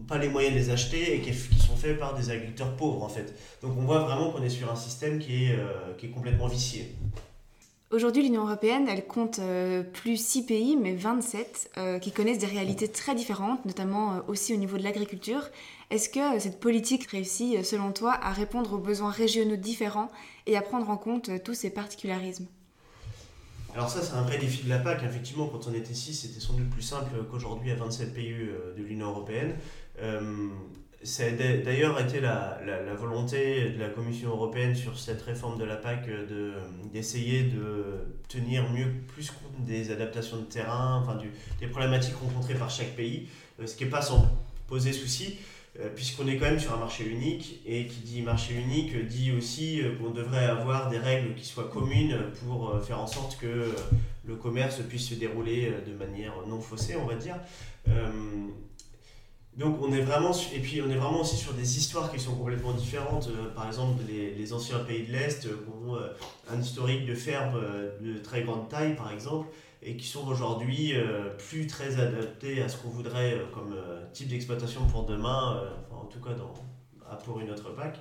pas les moyens de les acheter et qui, sont faits par des agriculteurs pauvres en fait. Donc on voit vraiment qu'on est sur un système qui est, qui est complètement vicié. Aujourd'hui, l'Union européenne, elle compte euh, plus 6 pays, mais 27, euh, qui connaissent des réalités très différentes, notamment euh, aussi au niveau de l'agriculture. Est-ce que cette politique réussit, selon toi, à répondre aux besoins régionaux différents et à prendre en compte tous ces particularismes? Alors ça, c'est un vrai défi de la PAC. Effectivement, quand on était 6, c'était sans doute plus simple qu'aujourd'hui à 27 pays de l'Union européenne. Ça a d'ailleurs été la, la, volonté de la Commission européenne sur cette réforme de la PAC d'essayer de, tenir mieux, plus compte des adaptations de terrain, enfin du, des problématiques rencontrées par chaque pays, euh, ce qui n'est pas sans poser souci, euh, puisqu'on est quand même sur un marché unique, et qui dit marché unique dit aussi euh, qu'on devrait avoir des règles qui soient communes pour faire en sorte que le commerce puisse se dérouler de manière non faussée, on va dire. Donc on est vraiment et puis on est vraiment aussi sur des histoires qui sont complètement différentes. Euh, par exemple, les, les, anciens pays de l'Est ont euh, un historique de fermes euh, de très grande taille, par exemple, et qui sont aujourd'hui plus très adaptés à ce qu'on voudrait comme type d'exploitation pour demain, en tout cas dans, pour une autre PAC.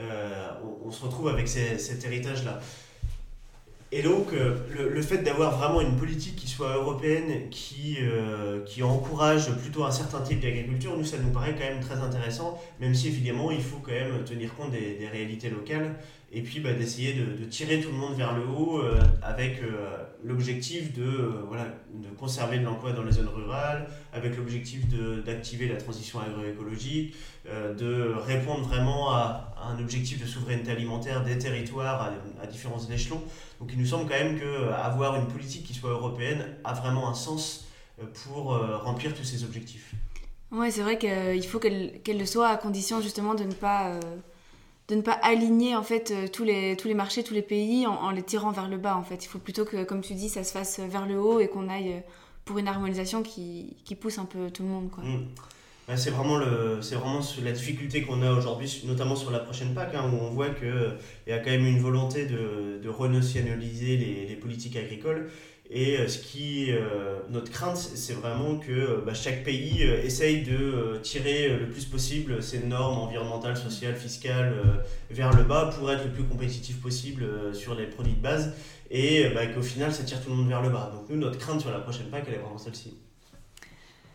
On, on, se retrouve avec cet héritage-là. Et donc, euh, le, fait d'avoir vraiment une politique qui soit européenne, qui, euh, qui encourage plutôt un certain type d'agriculture, nous, ça nous paraît quand même très intéressant, même si évidemment, il faut quand même tenir compte des réalités locales et puis bah, d'essayer de, tirer tout le monde vers le haut euh, avec l'objectif de, voilà, de conserver de l'emploi dans les zones rurales, avec l'objectif d'activer la transition agroécologique, de répondre vraiment à, un objectif de souveraineté alimentaire des territoires à, différents échelons. Donc il nous semble quand même qu'avoir une politique qui soit européenne a vraiment un sens euh, pour euh, remplir tous ces objectifs. Oui, c'est vrai qu'il faut qu'elle le soit à condition justement de ne pas, euh, de ne pas aligner en fait tous les, tous les marchés, tous les pays en, les tirant vers le bas en fait. Il faut plutôt que, comme tu dis, ça se fasse vers le haut et qu'on aille pour une harmonisation qui, qui, pousse un peu tout le monde. Quoi. Bah, c'est vraiment, vraiment la difficulté qu'on a aujourd'hui, notamment sur la prochaine PAC, hein, où on voit qu'il y a quand même une volonté de, de renationaliser les, les, politiques agricoles. Et euh, ce qui, euh, notre crainte, c'est vraiment que bah, chaque pays euh, essaye de tirer le plus possible ses normes environnementales, sociales, fiscales vers le bas pour être le plus compétitif possible sur les produits de base et bah, qu'au final ça tire tout le monde vers le bas. Donc nous, notre crainte sur la prochaine PAC, elle est vraiment celle-ci.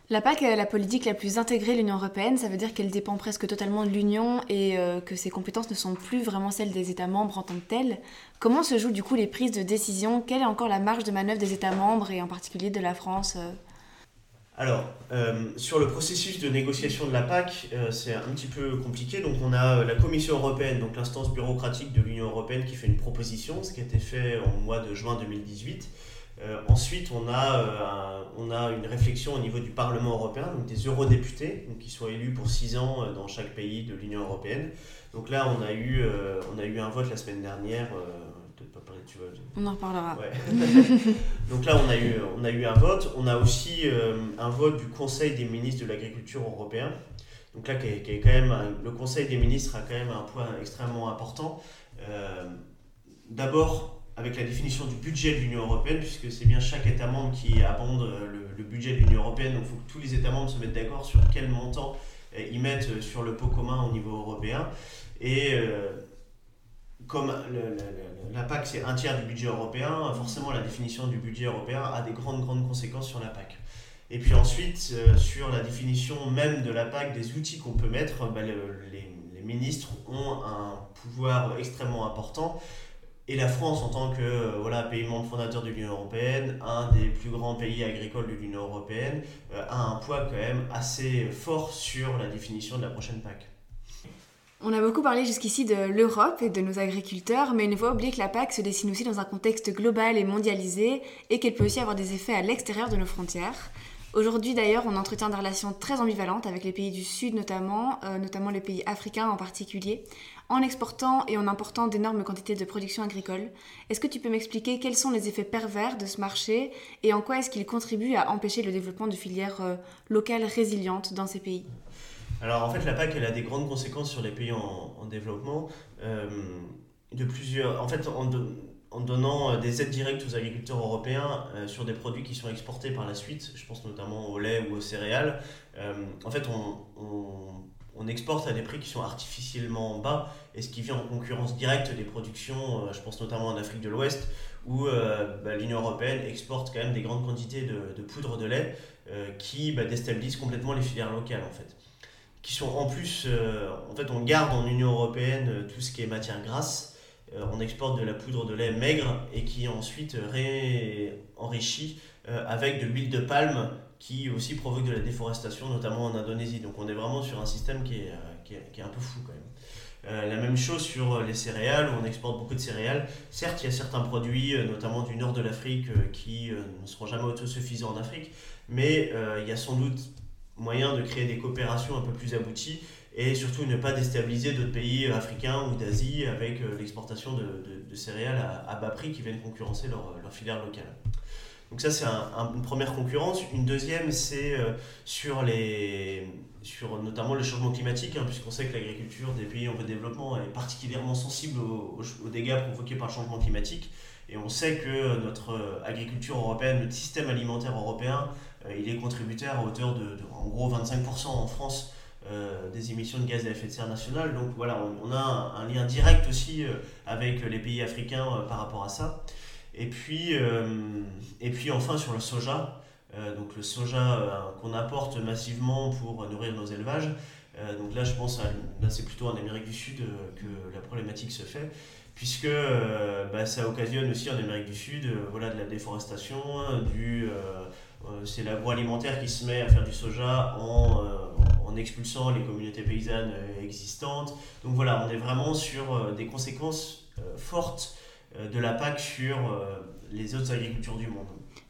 La PAC est la politique la plus intégrée de l'Union européenne, ça veut dire qu'elle dépend presque totalement de l'Union et euh, que ses compétences ne sont plus vraiment celles des États membres en tant que telles. Comment se jouent du coup les prises de décision? Quelle est encore la marge de manœuvre des États membres et en particulier de la France euh? alors, euh, sur le processus de négociation de la PAC, c'est un petit peu compliqué. Donc, on a la Commission européenne, donc l'instance bureaucratique de l'Union européenne, qui fait une proposition, ce qui a été fait au mois de juin 2018. Euh, ensuite, on a, euh, on a une réflexion au niveau du Parlement européen, donc des eurodéputés, donc qui sont élus pour six ans euh, dans chaque pays de l'Union européenne. Donc là, on a eu, on a eu un vote la semaine dernière. Pas parler, tu vois. On en reparlera. donc là, on a, eu, on a eu un vote. On a aussi un vote du Conseil des ministres de l'agriculture européen. Donc là, qui est, qui est quand même, le Conseil des ministres a quand même un point extrêmement important. D'abord, avec la définition du budget de l'Union européenne, puisque c'est bien chaque État membre qui abonde euh, le, budget de l'Union européenne. Donc il faut que tous les États membres se mettent d'accord sur quel montant euh, ils mettent euh, sur le pot commun au niveau européen. Et comme la PAC c'est un tiers du budget européen, forcément la définition du budget européen a des grandes, grandes conséquences sur la PAC. Et puis ensuite, sur la définition même de la PAC, des outils qu'on peut mettre, bah, les, ministres ont un pouvoir extrêmement important. Et la France, en tant que euh, voilà, pays membre fondateur de l'Union européenne, un des plus grands pays agricoles de l'Union européenne, euh, a un poids quand même assez fort sur la définition de la prochaine PAC. On a beaucoup parlé jusqu'ici de l'Europe et de nos agriculteurs, mais il ne faut pas oublier que la PAC se dessine aussi dans un contexte global et mondialisé et qu'elle peut aussi avoir des effets à l'extérieur de nos frontières. Aujourd'hui d'ailleurs, on entretient des relations très ambivalentes avec les pays du Sud notamment, euh, notamment les pays africains en particulier, en exportant et en important d'énormes quantités de production agricole. Est-ce que tu peux m'expliquer quels sont les effets pervers de ce marché et en quoi est-ce qu'il contribue à empêcher le développement de filières euh, locales résilientes dans ces pays? Alors en fait, la PAC, elle a des grandes conséquences sur les pays en, développement. Euh, de plusieurs, en fait, en, donnant euh, des aides directes aux agriculteurs européens sur des produits qui sont exportés par la suite, je pense notamment au lait ou aux céréales, en fait, on, exporte à des prix qui sont artificiellement bas et ce qui vient en concurrence directe des productions, je pense notamment en Afrique de l'Ouest, où bah, l'Union européenne exporte quand même des grandes quantités de, poudre de lait qui bah, déstabilisent complètement les filières locales en fait qui sont en plus, euh, en fait, on garde en Union européenne euh, tout ce qui est matière grasse. Euh, on exporte de la poudre de lait maigre et qui est ensuite enrichie avec de l'huile de palme qui aussi provoque de la déforestation, notamment en Indonésie. Donc on est vraiment sur un système qui est, est un peu fou quand même. la même chose sur les céréales, on exporte beaucoup de céréales. Certes, il y a certains produits, notamment du nord de l'Afrique, qui ne seront jamais autosuffisants en Afrique, mais il y a sans doute moyen de créer des coopérations un peu plus abouties et surtout ne pas déstabiliser d'autres pays africains ou d'Asie avec euh, l'exportation de, de, céréales à, bas prix qui viennent concurrencer leur, leur filière locale. Donc ça c'est une première concurrence. Une deuxième c'est euh, sur, sur notamment le changement climatique, hein, puisqu'on sait que l'agriculture des pays en voie de développement est particulièrement sensible aux, dégâts provoqués par le changement climatique. Et on sait que notre agriculture européenne, notre système alimentaire européen euh, il est contributeur à hauteur de, en gros 25% en France euh, des émissions de gaz à effet de serre national. Donc voilà, on, a un, lien direct aussi euh, avec les pays africains par rapport à ça. Et puis, et puis enfin sur le soja, donc le soja qu'on apporte massivement pour nourrir nos élevages. donc là, je pense, là c'est plutôt en Amérique du Sud que la problématique se fait puisque bah, ça occasionne aussi en Amérique du Sud voilà, de la déforestation, du, euh, c'est l'agroalimentaire qui se met à faire du soja en, euh, en expulsant les communautés paysannes euh, existantes. Donc voilà, on est vraiment sur des conséquences fortes de la PAC sur les autres agricultures du monde.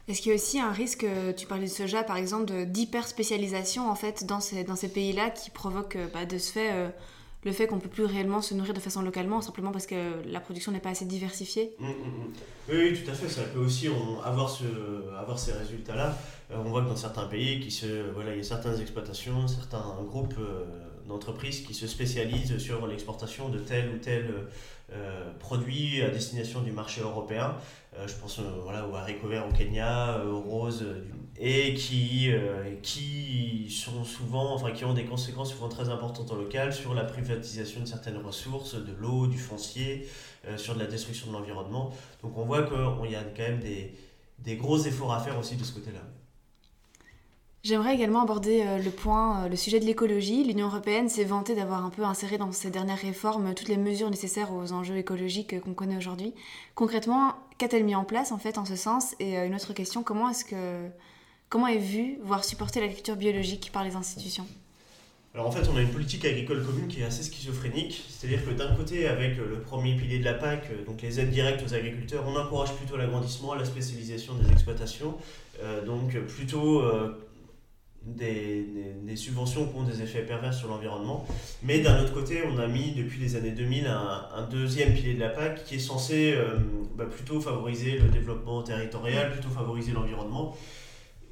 Est-ce qu'il y a aussi un risque, tu parlais du soja par exemple, d'hyper-spécialisation en fait dans ces, dans ces pays-là qui provoque bah, de ce fait le fait qu'on ne peut plus réellement se nourrir de façon localement, simplement parce que la production n'est pas assez diversifiée? Mmh, mmh, mmh. Oui, tout à fait. Ça peut aussi avoir, ce, avoir ces résultats-là. Euh, on voit que dans certains pays, qui se, voilà, il y a certaines exploitations, certains groupes euh, d'entreprises qui se spécialisent sur l'exportation de tel ou tel euh, produit à destination du marché européen. je pense voilà, aux haricots verts au Kenya, aux roses et qui, euh, qui sont souvent, enfin qui ont des conséquences souvent très importantes en local sur la privatisation de certaines ressources, de l'eau, du foncier, euh, sur de la destruction de l'environnement. Donc on voit qu'il y a quand même des, des, gros efforts à faire aussi de ce côté-là. J'aimerais également aborder euh, le point, le sujet de l'écologie. L'Union européenne s'est vantée d'avoir un peu inséré dans ses dernières réformes toutes les mesures nécessaires aux enjeux écologiques qu'on connaît aujourd'hui. Concrètement, qu'a-t-elle mis en place en fait en ce sens? Et une autre question, comment est-ce que Comment est vue, voire supporter l'agriculture biologique par les institutions? Alors en fait, on a une politique agricole commune qui est assez schizophrénique. C'est-à-dire que d'un côté, avec le premier pilier de la PAC, donc les aides directes aux agriculteurs, on encourage plutôt l'agrandissement, la spécialisation des exploitations. Euh, donc plutôt euh, des, subventions qui ont des effets pervers sur l'environnement. Mais d'un autre côté, on a mis depuis les années 2000 un, deuxième pilier de la PAC qui est censé euh, bah, plutôt favoriser le développement territorial, plutôt favoriser l'environnement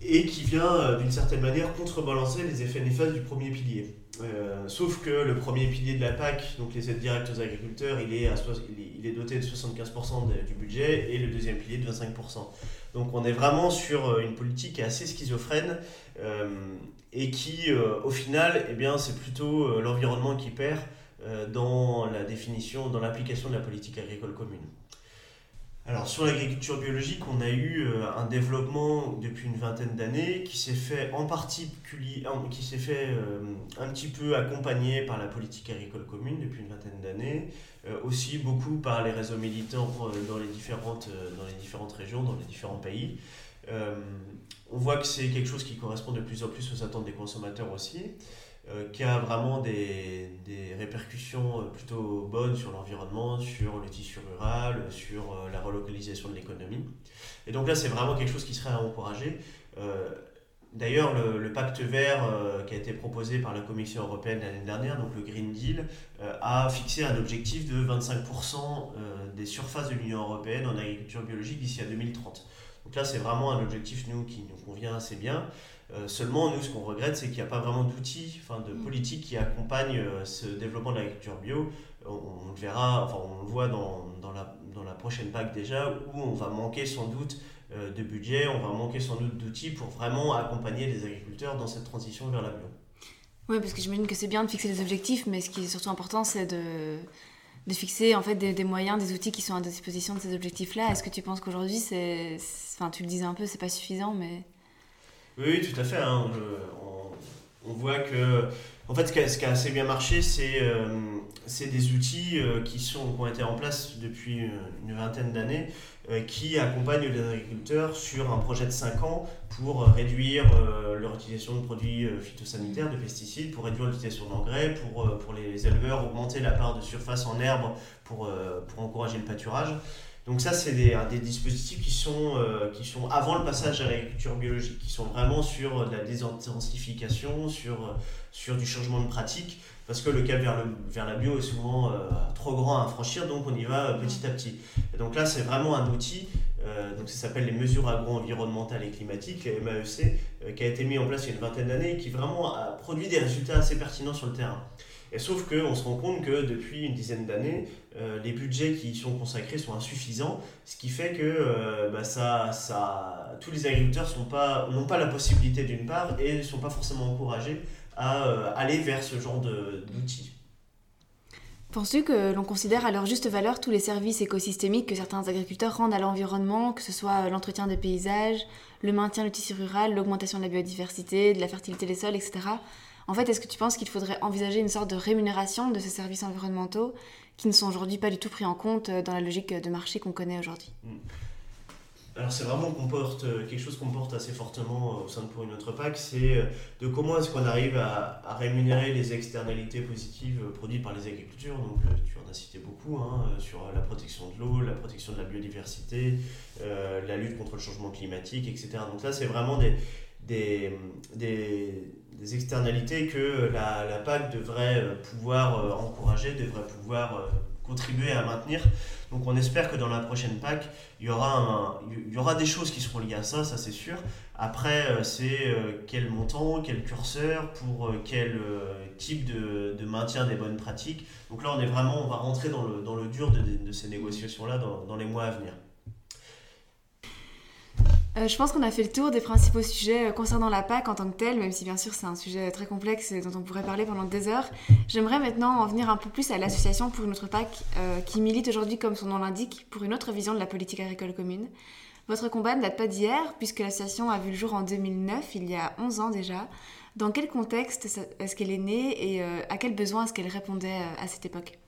et qui vient euh, d'une certaine manière contrebalancer les effets néfastes du premier pilier. Euh, sauf que le premier pilier de la PAC, donc les aides directes aux agriculteurs, il est, doté de 75% du budget et le deuxième pilier de 25%. Donc on est vraiment sur euh, une politique assez schizophrène et qui, au final, eh c'est plutôt l'environnement qui perd dans la définition, dans l'application de la politique agricole commune. Alors sur l'agriculture biologique, on a eu un développement depuis une vingtaine d'années qui s'est fait en particulier, qui s'est fait un petit peu accompagné par la politique agricole commune depuis une vingtaine d'années, aussi beaucoup par les réseaux militants dans les différentes, régions, dans les différents pays. Euh, on voit que c'est quelque chose qui correspond de plus en plus aux attentes des consommateurs aussi, euh, qui a vraiment des, répercussions euh, plutôt bonnes sur l'environnement, sur le tissu rural, sur la relocalisation de l'économie. Et donc là, c'est vraiment quelque chose qui serait à encourager. D'ailleurs, le, pacte vert qui a été proposé par la Commission européenne l'année dernière, donc le Green Deal, a fixé un objectif de 25% des surfaces de l'Union européenne en agriculture biologique d'ici à 2030. Donc là, c'est vraiment un objectif, nous, qui nous convient assez bien. Euh, seulement, nous, ce qu'on regrette, c'est qu'il n'y a pas vraiment d'outils, enfin, de mm. politiques qui accompagnent euh, ce développement de l'agriculture bio. On, le verra, enfin, on le voit dans, dans, la, dans la prochaine PAC déjà, où on va manquer sans doute euh, de budget, on va manquer sans doute d'outils pour vraiment accompagner les agriculteurs dans cette transition vers la bio. Oui, parce que j'imagine que c'est bien de fixer des objectifs, mais ce qui est surtout important, c'est de de fixer en fait des, moyens, des outils qui sont à disposition de ces objectifs-là. Est-ce que tu penses qu'aujourd'hui, c'est, enfin, tu le disais un peu, c'est pas suffisant, mais oui, tout à fait. Hein. on, voit que, en fait, ce qui a, assez bien marché, c'est, euh, des outils euh, qui sont ont été en place depuis une vingtaine d'années euh, qui accompagne les agriculteurs sur un projet de 5 ans pour réduire euh, leur utilisation de produits euh, phytosanitaires, de pesticides, pour réduire l'utilisation d'engrais, pour, les éleveurs augmenter la part de surface en herbe pour encourager le pâturage. Donc ça, c'est des, des, dispositifs qui sont, qui sont avant le passage à l'agriculture biologique, qui sont vraiment sur de la désintensification, sur, sur du changement de pratique parce que le cap vers, le, vers la bio est souvent euh, trop grand à franchir, donc on y va euh, petit à petit. Et donc là, c'est vraiment un outil, euh, donc ça s'appelle les mesures agro-environnementales et climatiques, MAEC, qui a été mis en place il y a une vingtaine d'années et qui vraiment a produit des résultats assez pertinents sur le terrain. Et sauf qu'on se rend compte que depuis une dizaine d'années, les budgets qui y sont consacrés sont insuffisants, ce qui fait que bah, ça, ça, tous les agriculteurs n'ont pas, pas la possibilité d'une part et ne sont pas forcément encouragés à euh, aller vers ce genre d'outils. Penses-tu que l'on considère à leur juste valeur tous les services écosystémiques que certains agriculteurs rendent à l'environnement, que ce soit l'entretien des paysages, le maintien du tissu rural, l'augmentation de la biodiversité, de la fertilité des sols, etc. En fait, est-ce que tu penses qu'il faudrait envisager une sorte de rémunération de ces services environnementaux qui ne sont aujourd'hui pas du tout pris en compte dans la logique de marché qu'on connaît aujourd'hui hmm. Alors c'est vraiment comporte, euh, quelque chose qu'on porte assez fortement euh, au sein de Pour une autre PAC, c'est euh, de comment est-ce qu'on arrive à, rémunérer les externalités positives produites par les agricultures. Donc tu en as cité beaucoup, hein, sur la protection de l'eau, la protection de la biodiversité, la lutte contre le changement climatique, etc. Donc là c'est vraiment des, des, externalités que la, PAC devrait pouvoir encourager, devrait pouvoir contribuer à maintenir. Donc on espère que dans la prochaine PAC, il y aura, il y aura des choses qui seront liées à ça, ça c'est sûr. Après, euh, c'est euh, quel montant, quel curseur, pour euh, quel type de, maintien des bonnes pratiques. Donc là, on est vraiment, on va rentrer dans le, dans le dur de, ces négociations-là dans les mois à venir. Euh, je pense qu'on a fait le tour des principaux sujets euh, concernant la PAC en tant que telle, même si bien sûr c'est un sujet très complexe dont on pourrait parler pendant des heures. J'aimerais maintenant en venir un peu plus à l'association pour une autre PAC euh, qui milite aujourd'hui, comme son nom l'indique, pour une autre vision de la politique agricole commune. Votre combat ne date pas d'hier, puisque l'association a vu le jour en 2009, il y a 11 ans déjà. Dans quel contexte est-ce qu'elle est née et à quels besoins est-ce qu'elle répondait à cette époque?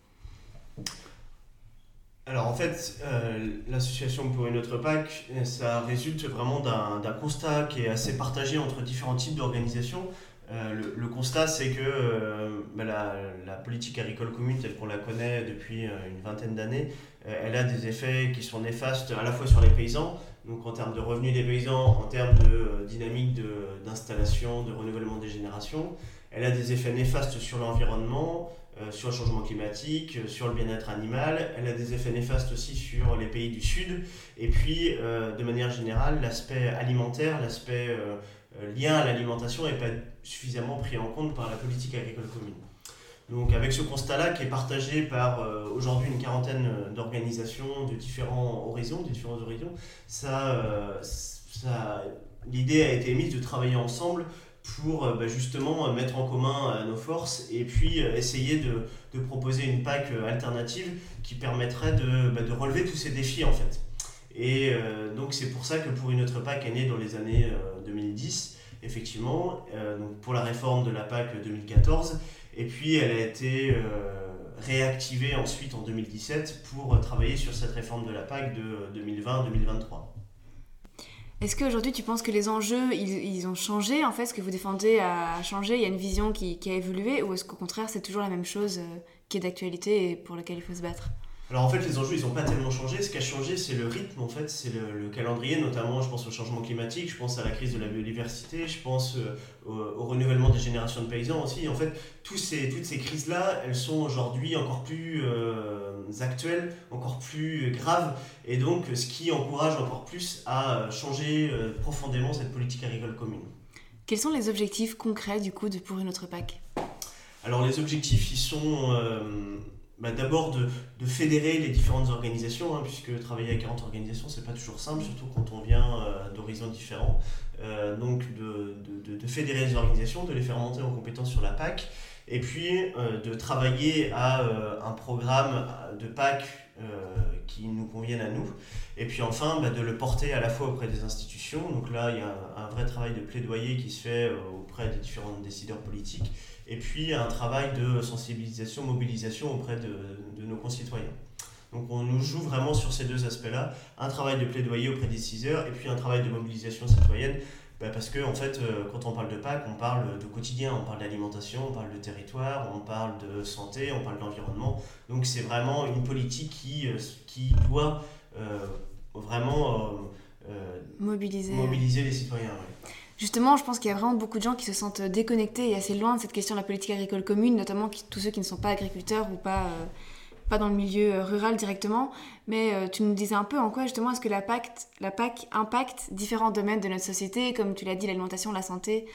Alors en fait, euh, l'association pour une autre PAC, ça résulte vraiment d'un constat qui est assez partagé entre différents types d'organisations. Euh, le, constat, c'est que euh, bah, la, politique agricole commune telle qu'on la connaît depuis une vingtaine d'années, elle a des effets qui sont néfastes à la fois sur les paysans, donc en termes de revenus des paysans, en termes de dynamique d'installation, de renouvellement des générations. Elle a des effets néfastes sur l'environnement, sur le changement climatique, euh, sur le bien-être animal. Elle a des effets néfastes aussi sur les pays du Sud. Et puis, euh, de manière générale, l'aspect alimentaire, l'aspect lien à l'alimentation n'est pas suffisamment pris en compte par la politique agricole commune. Donc avec ce constat-là qui est partagé par aujourd'hui une quarantaine d'organisations de différents horizons, de différents horizons, ça, ça l'idée a été émise de travailler ensemble pour bah, justement mettre en commun nos forces et puis essayer de, proposer une PAC alternative qui permettrait de, bah, de, relever tous ces défis en fait. Et donc c'est pour ça que pour une autre PAC est née dans les années 2010, effectivement, pour la réforme de la PAC 2014, et puis elle a été réactivé ensuite en 2017 pour travailler sur cette réforme de la PAC de 2020-2023. Est-ce qu'aujourd'hui tu penses que les enjeux, ils, ont changé en fait Ce que vous défendez a changé Il y a une vision qui, a évolué Ou est-ce qu'au contraire c'est toujours la même chose euh, qui est d'actualité et pour laquelle il faut se battre? Alors en fait, les enjeux, ils n'ont pas tellement changé. Ce qui a changé, c'est le rythme, en fait, c'est le, calendrier, notamment, je pense au changement climatique, je pense à la crise de la biodiversité, je pense euh, au, renouvellement des générations de paysans aussi. En fait, tous ces, toutes ces crises-là, elles sont aujourd'hui encore plus euh, actuelles, encore plus graves, et donc ce qui encourage encore plus à changer euh, profondément cette politique agricole commune. Quels sont les objectifs concrets, du coup, de pour une autre PAC? Alors les objectifs, ils sont bah, d'abord de, fédérer les différentes organisations, hein, puisque travailler avec 40 organisations, c'est pas toujours simple, surtout quand on vient euh, d'horizons différents. Euh, donc de, fédérer les organisations, de les faire monter en compétence sur la PAC, et puis euh, de travailler à un programme de PAC qui nous convienne à nous, et puis enfin bah, de le porter à la fois auprès des institutions. Donc là, il y a un vrai travail de plaidoyer qui se fait auprès des différents décideurs politiques et puis un travail de sensibilisation, mobilisation auprès de, de nos concitoyens. Donc on nous joue vraiment sur ces deux aspects-là, un travail de plaidoyer auprès des 6 heures et puis un travail de mobilisation citoyenne, bah, parce que en fait, euh, quand on parle de PAC, on parle de quotidien, on parle d'alimentation, on parle de territoire, on parle de santé, on parle d'environnement. Donc c'est vraiment une politique qui, euh, qui doit euh, vraiment mobiliser. mobiliser les citoyens. Justement, je pense qu'il y a vraiment beaucoup de gens qui se sentent déconnectés et assez loin de cette question de la politique agricole commune, notamment tous ceux qui ne sont pas agriculteurs ou pas, euh, pas dans le milieu euh, rural directement. Mais euh, tu nous disais un peu en quoi justement est-ce que la PAC, la PAC impacte différents domaines de notre société, comme tu l'as dit, l'alimentation, la santé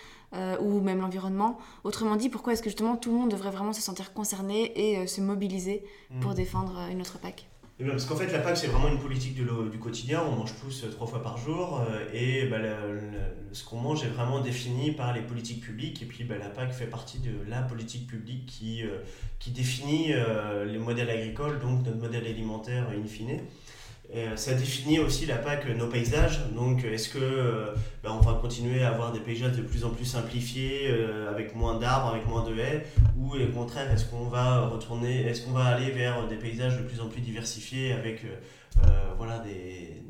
ou même l'environnement? Autrement dit, pourquoi est-ce que justement tout le monde devrait vraiment se sentir concerné et se mobiliser pour mmh. défendre une autre PAC? Parce qu'en fait, la PAC, c'est vraiment une politique du quotidien. On mange tous trois fois par jour. et bah, ce qu'on mange est vraiment défini par les politiques publiques. Et puis bah, la PAC fait partie de la politique publique qui, euh, qui définit euh, les modèles agricoles, donc notre modèle alimentaire in fine. Euh, ça définit aussi la PAC nos paysages. Donc, est-ce que bah, on va continuer à avoir des paysages de plus en plus simplifiés, avec moins d'arbres, avec moins de haies, ou au contraire, est-ce qu'on va retourner, est-ce qu'on va aller vers des paysages de plus en plus diversifiés, avec voilà des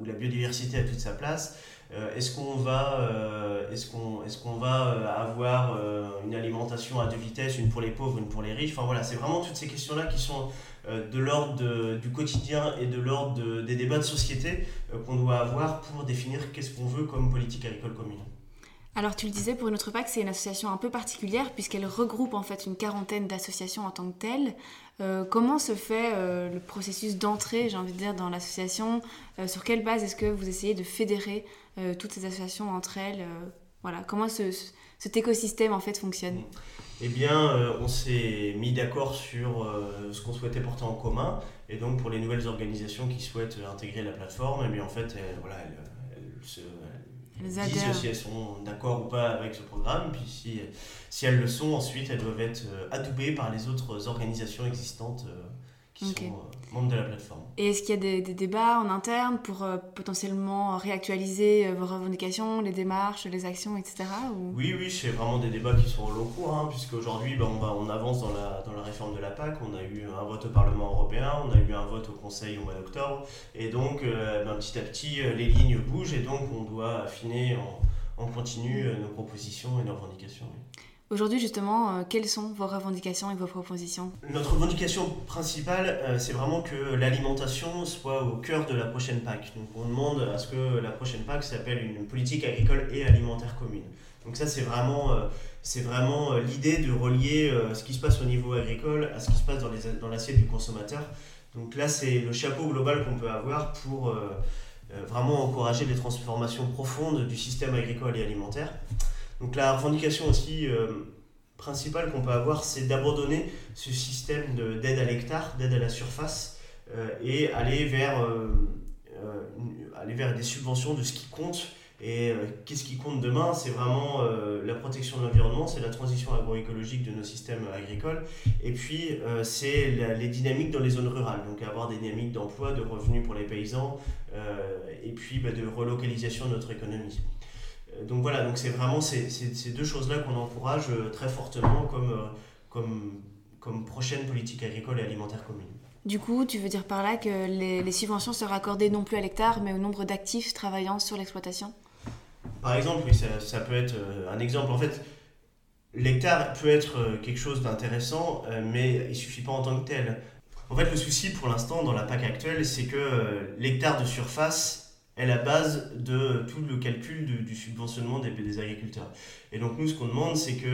où la biodiversité a toute sa place? Euh, est-ce qu'on va, euh, est-ce qu'on, est-ce qu'on va euh, avoir une alimentation à deux vitesses, une pour les pauvres, une pour les riches? Enfin voilà, c'est vraiment toutes ces questions-là qui sont de l'ordre du quotidien et de l'ordre des débats de société qu'on doit avoir pour définir qu'est-ce qu'on veut comme politique agricole commune. Alors tu le disais, pour une autre PAC, c'est une association un peu particulière puisqu'elle regroupe en fait une quarantaine d'associations en tant que telles. Euh, comment se fait euh, le processus d'entrée, j'ai envie de dire, dans l'association? Euh, Sur quelle base est-ce que vous essayez de fédérer toutes ces associations entre elles Voilà, comment ce, cet écosystème en fait fonctionne? Eh bien, on s'est mis d'accord sur ce qu'on souhaitait porter en commun. Et donc, pour les nouvelles organisations qui souhaitent intégrer la plateforme, eh bien, en fait, voilà, elles se disent si elles sont d'accord ou pas avec ce programme. Puis si, si elles le sont, ensuite elles doivent être euh, adoubées par les autres organisations existantes euh, qui sont euh, membres de la plateforme. Et est-ce qu'il y a des, des, débats en interne pour potentiellement réactualiser vos revendications, les démarches, les actions, etc. Ou... Oui, oui, c'est vraiment des débats qui sont au long cours, hein, puisque aujourd'hui ben, on, va, on avance dans la, dans la réforme de la PAC. On a eu un vote au Parlement européen, on a eu un vote au Conseil au mois d'octobre. Et donc, ben, petit à petit, les lignes bougent et donc on doit affiner en, en continu nos propositions et nos revendications. Aujourd'hui, justement, euh, quelles sont vos revendications et vos propositions Notre revendication principale, euh, c'est vraiment que l'alimentation soit au cœur de la prochaine PAC. Donc, on demande à ce que la prochaine PAC s'appelle une politique agricole et alimentaire commune. Donc, ça, c'est vraiment, euh, c'est vraiment l'idée de relier ce qui se passe au niveau agricole à ce qui se passe dans l'assiette du consommateur. Donc, là, c'est le chapeau global qu'on peut avoir pour vraiment encourager les transformations profondes du système agricole et alimentaire. Donc la revendication aussi euh, principale qu'on peut avoir, c'est d'abandonner ce système d'aide à l'hectare, d'aide à la surface, euh, et aller vers, euh, aller vers des subventions de ce qui compte. Et qu'est-ce qui compte demain? C'est vraiment la protection de l'environnement, c'est la transition agroécologique de nos systèmes agricoles, et puis c'est les dynamiques dans les zones rurales, donc avoir des dynamiques d'emploi, de revenus pour les paysans, et puis bah, de relocalisation de notre économie. Donc voilà, donc c'est vraiment ces, ces, deux choses-là qu'on encourage très fortement comme, comme, comme prochaine politique agricole et alimentaire commune. Du coup, tu veux dire par là que les, les subventions seraient accordées non plus à l'hectare, mais au nombre d'actifs travaillant sur l'exploitation? Par exemple, oui, ça, peut être euh, un exemple. En fait, l'hectare peut être euh, quelque chose d'intéressant, euh, mais il suffit pas en tant que tel. En fait, le souci pour l'instant dans la PAC actuelle, c'est que l'hectare de surface est la base de tout le calcul du, subventionnement des, des, agriculteurs. Et donc nous, ce qu'on demande, c'est qu'il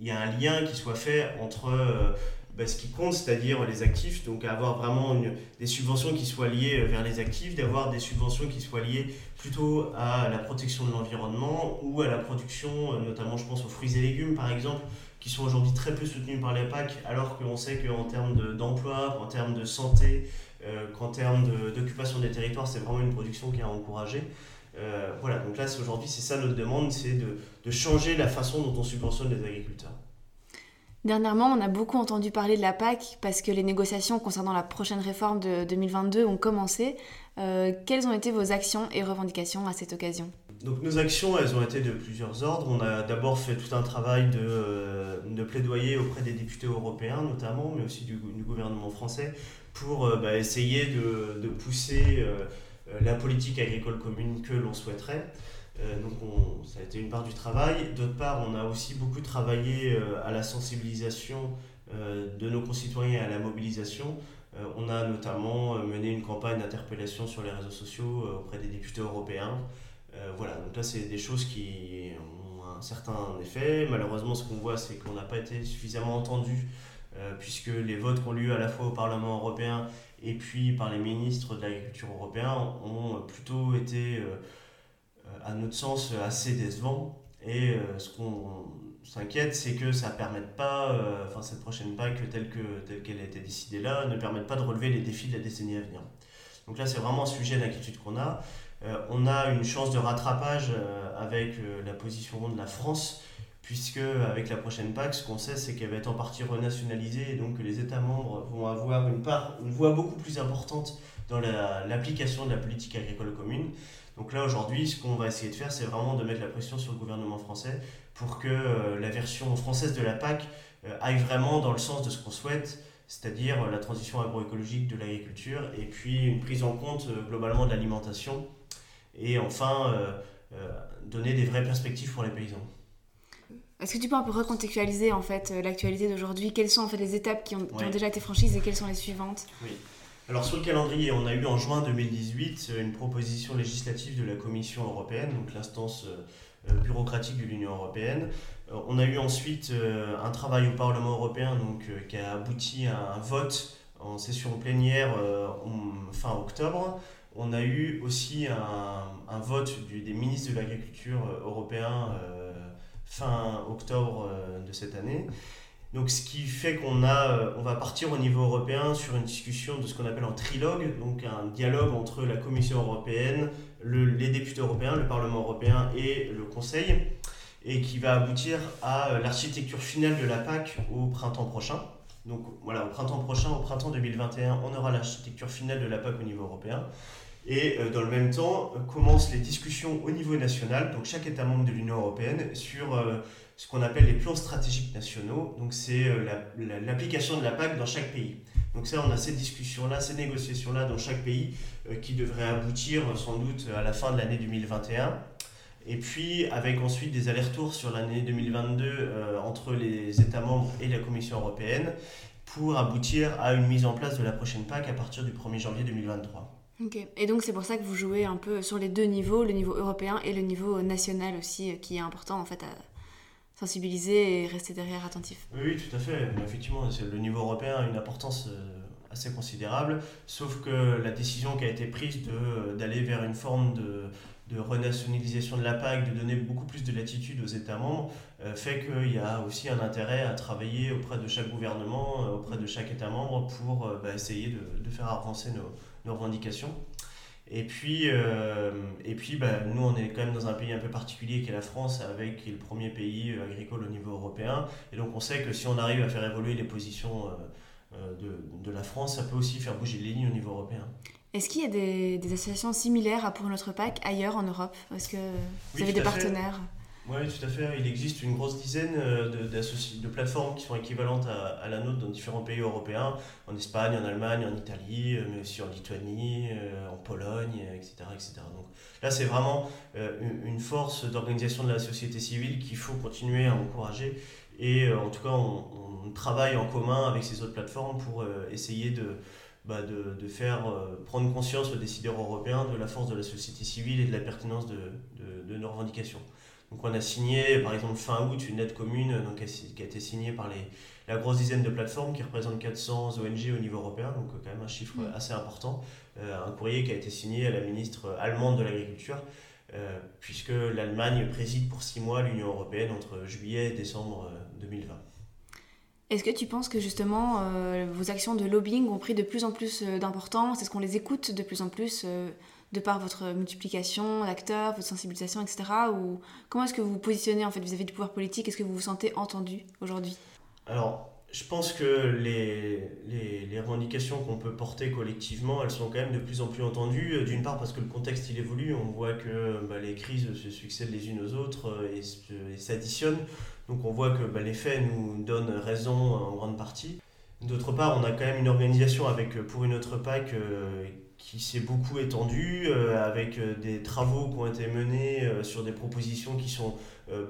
il y a un lien qui soit fait entre bah, ce qui compte, c'est-à-dire les actifs, donc avoir vraiment des subventions qui soient liées vers les actifs, d'avoir des subventions qui soient liées plutôt à la protection de l'environnement ou à la production, euh, notamment je pense aux fruits et légumes par exemple, qui sont aujourd'hui très peu soutenus par les PAC, alors qu'on sait qu'en termes d'emploi, en termes de santé, euh, qu'en termes d'occupation des territoires, c'est vraiment une production qui est à encourager. Euh, voilà, donc là aujourd'hui c'est ça notre demande, c'est de changer la façon dont on subventionne les agriculteurs. Dernièrement, on a beaucoup entendu parler de la PAC parce que les négociations concernant la prochaine réforme de 2022 ont commencé. Euh, quelles ont été vos actions et revendications à cette occasion? Donc nos actions, elles ont été de plusieurs ordres. On a d'abord fait tout un travail de, euh, plaidoyer auprès des députés européens notamment, mais aussi du, gouvernement français, pour euh, bah, essayer de pousser la politique agricole commune que l'on souhaiterait. Donc ça a été une part du travail. D'autre part, on a aussi beaucoup travaillé à la sensibilisation de nos concitoyens et à la mobilisation. Euh, on a notamment euh, mené une campagne d'interpellation sur les réseaux sociaux euh, auprès des députés européens. voilà, donc là, c'est des choses qui ont un certain effet. Malheureusement, ce qu'on voit, c'est qu'on n'a pas été suffisamment entendu, puisque les votes qu'on ont eu à la fois au Parlement européen et puis par les ministres de l'agriculture européens ont plutôt été, à notre sens, assez décevants. Et ce qu'on s'inquiète, c'est que ça permette pas, euh, enfin cette prochaine PAC telle qu'elle telle qu'elle a été décidée là, ne permette pas de relever les défis de la décennie à venir. Donc là, c'est vraiment un sujet d'inquiétude qu'on a. Euh, on a une chance de rattrapage euh, avec la position de la France, puisque avec la prochaine PAC, ce qu'on sait, c'est qu'elle va être en partie renationalisée, et donc que les États membres vont avoir une, part, une voix beaucoup plus importante dans l'application de la politique agricole commune. Donc là, aujourd'hui, ce qu'on va essayer de faire, c'est vraiment de mettre la pression sur le gouvernement français pour que euh, la version française de la PAC euh, aille vraiment dans le sens de ce qu'on souhaite, c'est-à-dire la transition agroécologique de l'agriculture et puis une prise en compte euh, globalement de l'alimentation et enfin donner des vraies perspectives pour les paysans. Est-ce que tu peux un peu recontextualiser en fait l'actualité d'aujourd'hui? Quelles sont en fait les étapes qui ont, qui ont, déjà été franchies et quelles sont les suivantes? Oui. Alors sur le calendrier, on a eu en juin 2018 une proposition législative de la Commission européenne, donc l'instance euh, bureaucratique de l'Union européenne. Euh, on a eu ensuite euh, un travail au Parlement européen donc, qui a abouti à un vote en session plénière fin octobre. On a eu aussi un, vote des ministres de l'Agriculture européens fin octobre de cette année. Donc, ce qui fait qu'on a, on va partir au niveau européen sur une discussion de ce qu'on appelle un trilogue, donc un dialogue entre la Commission européenne, les députés européens, le Parlement européen et le Conseil, et qui va aboutir à euh, l'architecture finale de la PAC au printemps prochain. Donc voilà, au printemps prochain, au printemps 2021, on aura l'architecture finale de la PAC au niveau européen. Et euh, dans le même temps, commencent les discussions au niveau national, donc chaque État membre de l'Union européenne, sur euh, ce qu'on appelle les plans stratégiques nationaux. Donc c'est l'application de la PAC dans chaque pays. Donc ça, on a ces discussions-là, ces négociations-là dans chaque pays euh, qui devraient aboutir euh, sans doute à la fin de l'année 2021. Et puis avec ensuite des allers-retours sur l'année 2022 euh, entre les États membres et la Commission européenne pour aboutir à une mise en place de la prochaine PAC à partir du 1er janvier 2023. Ok, et donc c'est pour ça que vous jouez un peu sur les deux niveaux, le niveau européen et le niveau national aussi, qui est important en fait sensibiliser et rester derrière attentif. Oui, tout à fait. Effectivement, le niveau européen a une importance euh, assez considérable, sauf que la décision qui a été prise d'aller vers une forme de, de, renationalisation de la PAC, de donner beaucoup plus de latitude aux États membres, euh, fait qu'il y a aussi un intérêt à travailler auprès de chaque gouvernement, euh, auprès de chaque État membre pour bah, essayer de, de, faire avancer nos, nos revendications. Et puis, euh, et puis bah, nous, on est quand même dans un pays un peu particulier qui est la France, avec qui est le premier pays euh, agricole au niveau européen. Et donc, on sait que si on arrive à faire évoluer les positions euh, de, de, la France, ça peut aussi faire bouger les lignes au niveau européen. Est-ce qu'il y a des, des, associations similaires à Pour notre PAC ailleurs en Europe? Est-ce que vous avez des partenaires? Oui, tout à fait. Il existe une grosse dizaine euh, de, plateformes qui sont équivalentes à, la nôtre dans différents pays européens, en Espagne, en Allemagne, en Italie, euh, mais aussi en Lituanie, euh, en Pologne, etc. etc. Donc là, c'est vraiment une force d'organisation de la société civile qu'il faut continuer à encourager. Et en tout cas, on, travaille en commun avec ces autres plateformes pour essayer de, bah faire prendre conscience aux décideurs européens de la force de la société civile et de la pertinence de nos revendications. Donc on a signé, par exemple, fin août, une lettre commune donc, qui a été signée par les, la grosse dizaine de plateformes qui représentent 400 ONG au niveau européen, donc quand même un chiffre mm. assez important. Euh, un courrier qui a été signé à la ministre allemande de l'Agriculture, euh, puisque l'Allemagne préside pour six mois l'Union européenne entre juillet et décembre 2020. Euh, Est-ce que tu penses que justement vos actions de lobbying ont pris de plus en plus d'importance? Est-ce qu'on les écoute de plus en plus de par votre multiplication d'acteurs, votre sensibilisation, etc. Ou comment est-ce que vous vous positionnez en fait vis-à-vis du pouvoir politique? Est-ce que vous vous sentez entendu aujourd'hui? Alors, je pense que les, les, les revendications qu'on peut porter collectivement, elles sont quand même de plus en plus entendues. Euh, d'une part parce que le contexte il évolue, on voit que bah, les crises se succèdent les unes aux autres euh, et, s'additionnent. Donc on voit que bah, les faits nous donnent raison en grande partie. D'autre part, on a quand même une organisation avec euh, pour une autre PAC qui s'est beaucoup étendu, euh, avec euh, des travaux qui ont été menés euh, sur des propositions qui sont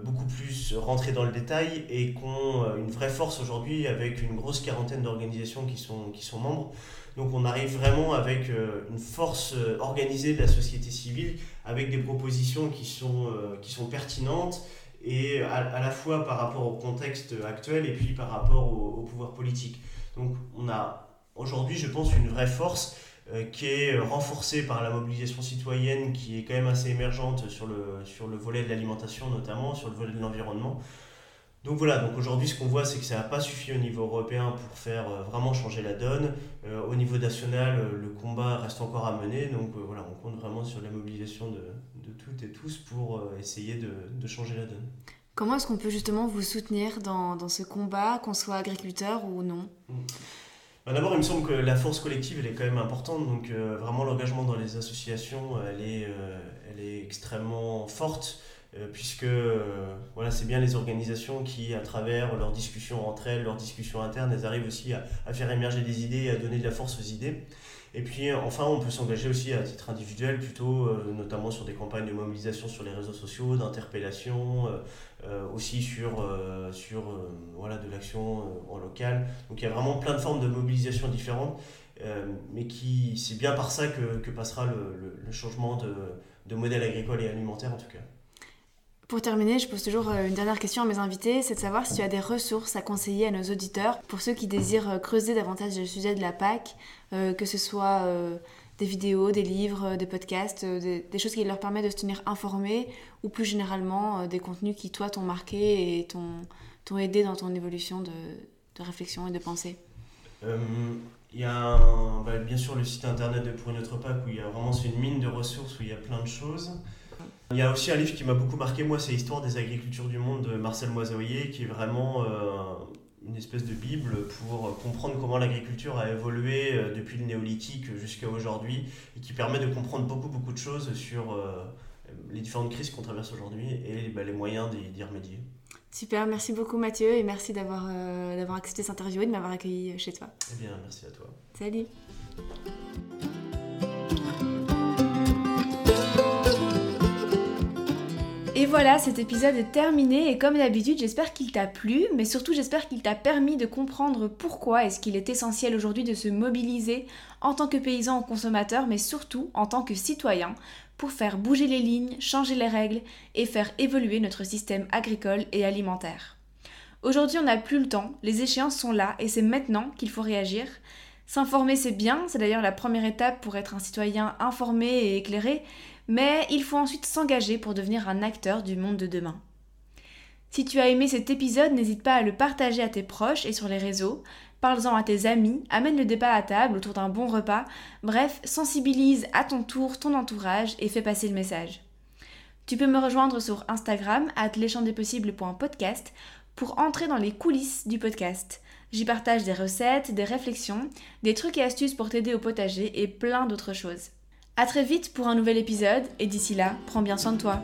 beaucoup plus rentrées dans le détail et qui ont une vraie force aujourd'hui avec une grosse quarantaine d'organisations qui sont, qui sont membres. Donc on arrive vraiment avec une force organisée de la société civile, avec des propositions qui sont, qui sont pertinentes et à, la fois par rapport au contexte actuel et puis par rapport au, au pouvoir politique. Donc on a aujourd'hui, je pense, une vraie force qui est euh, renforcée par la mobilisation citoyenne qui est quand même assez émergente sur le, sur le volet de l'alimentation notamment, sur le volet de l'environnement. Donc voilà, donc aujourd'hui ce qu'on voit c'est que ça n'a pas suffi au niveau européen pour faire euh, vraiment changer la donne. au niveau national, le combat reste encore à mener, donc voilà, on compte vraiment sur la mobilisation de, de toutes et tous pour essayer de, de changer la donne. Comment est-ce qu'on peut justement vous soutenir dans, dans ce combat, qu'on soit agriculteur ou non? Mmh. Bah, d'abord, il me semble que la force collective, elle est quand même importante. Donc, euh, vraiment, l'engagement dans les associations, elle est, euh, elle est extrêmement forte, euh, puisque voilà, c'est bien les organisations qui, à travers leurs discussions entre elles, leurs discussions internes, elles arrivent aussi à, faire émerger des idées et à donner de la force aux idées. Et puis enfin, on peut s'engager aussi à titre individuel, plutôt notamment sur des campagnes de mobilisation sur les réseaux sociaux, d'interpellation, aussi sur, euh, sur euh, voilà, de l'action en local. Donc il y a vraiment plein de formes de mobilisation différentes, mais qui c'est bien par ça que, que passera le, le, changement de, de modèle agricole et alimentaire en tout cas. Pour terminer, je pose toujours une dernière question à mes invités, c'est de savoir si tu as des ressources à conseiller à nos auditeurs pour ceux qui désirent creuser davantage le sujet de la PAC, que ce soit des vidéos, des livres, euh, des podcasts, euh, des, choses qui leur permettent de se tenir informés ou plus généralement euh, des contenus qui, toi, t'ont marqué et t'ont aidé dans ton évolution de, réflexion et de pensée Il y a bah, bien sûr le site internet de Pour une autre PAC où il y a vraiment une mine de ressources où il y a plein de choses. Il y a aussi un livre qui m'a beaucoup marqué, moi, c'est Histoire des agricultures du monde de Marcel Moisoyer, qui est vraiment une espèce de bible pour comprendre comment l'agriculture a évolué euh, depuis le néolithique jusqu'à aujourd'hui et qui permet de comprendre beaucoup beaucoup de choses sur euh, les différentes crises qu'on traverse aujourd'hui et bah, les moyens d'y remédier. Super, merci beaucoup Mathieu et merci d'avoir euh, d'avoir accepté cette interview et de m'avoir accueilli chez toi. Eh bien, merci à toi. Salut. Et voilà, cet épisode est terminé et comme d'habitude, j'espère qu'il t'a plu, mais surtout j'espère qu'il t'a permis de comprendre pourquoi est-ce qu'il est essentiel aujourd'hui de se mobiliser en tant que paysan ou consommateur, mais surtout en tant que citoyen, pour faire bouger les lignes, changer les règles et faire évoluer notre système agricole et alimentaire. Aujourd'hui, on n'a plus le temps, les échéances sont là et c'est maintenant qu'il faut réagir. S'informer, c'est bien, c'est d'ailleurs la première étape pour être un citoyen informé et éclairé, mais il faut ensuite s'engager pour devenir un acteur du monde de demain. Si tu as aimé cet épisode, n'hésite pas à le partager à tes proches et sur les réseaux. Parle-en à tes amis, amène le débat à table autour d'un bon repas. Bref, sensibilise à ton tour ton entourage et fais passer le message. Tu peux me rejoindre sur Instagram, leschamdespossibles.podcast, pour entrer dans les coulisses du podcast. J'y partage des recettes, des réflexions, des trucs et astuces pour t'aider au potager et plein d'autres choses. A très vite pour un nouvel épisode et d'ici là, prends bien soin de toi.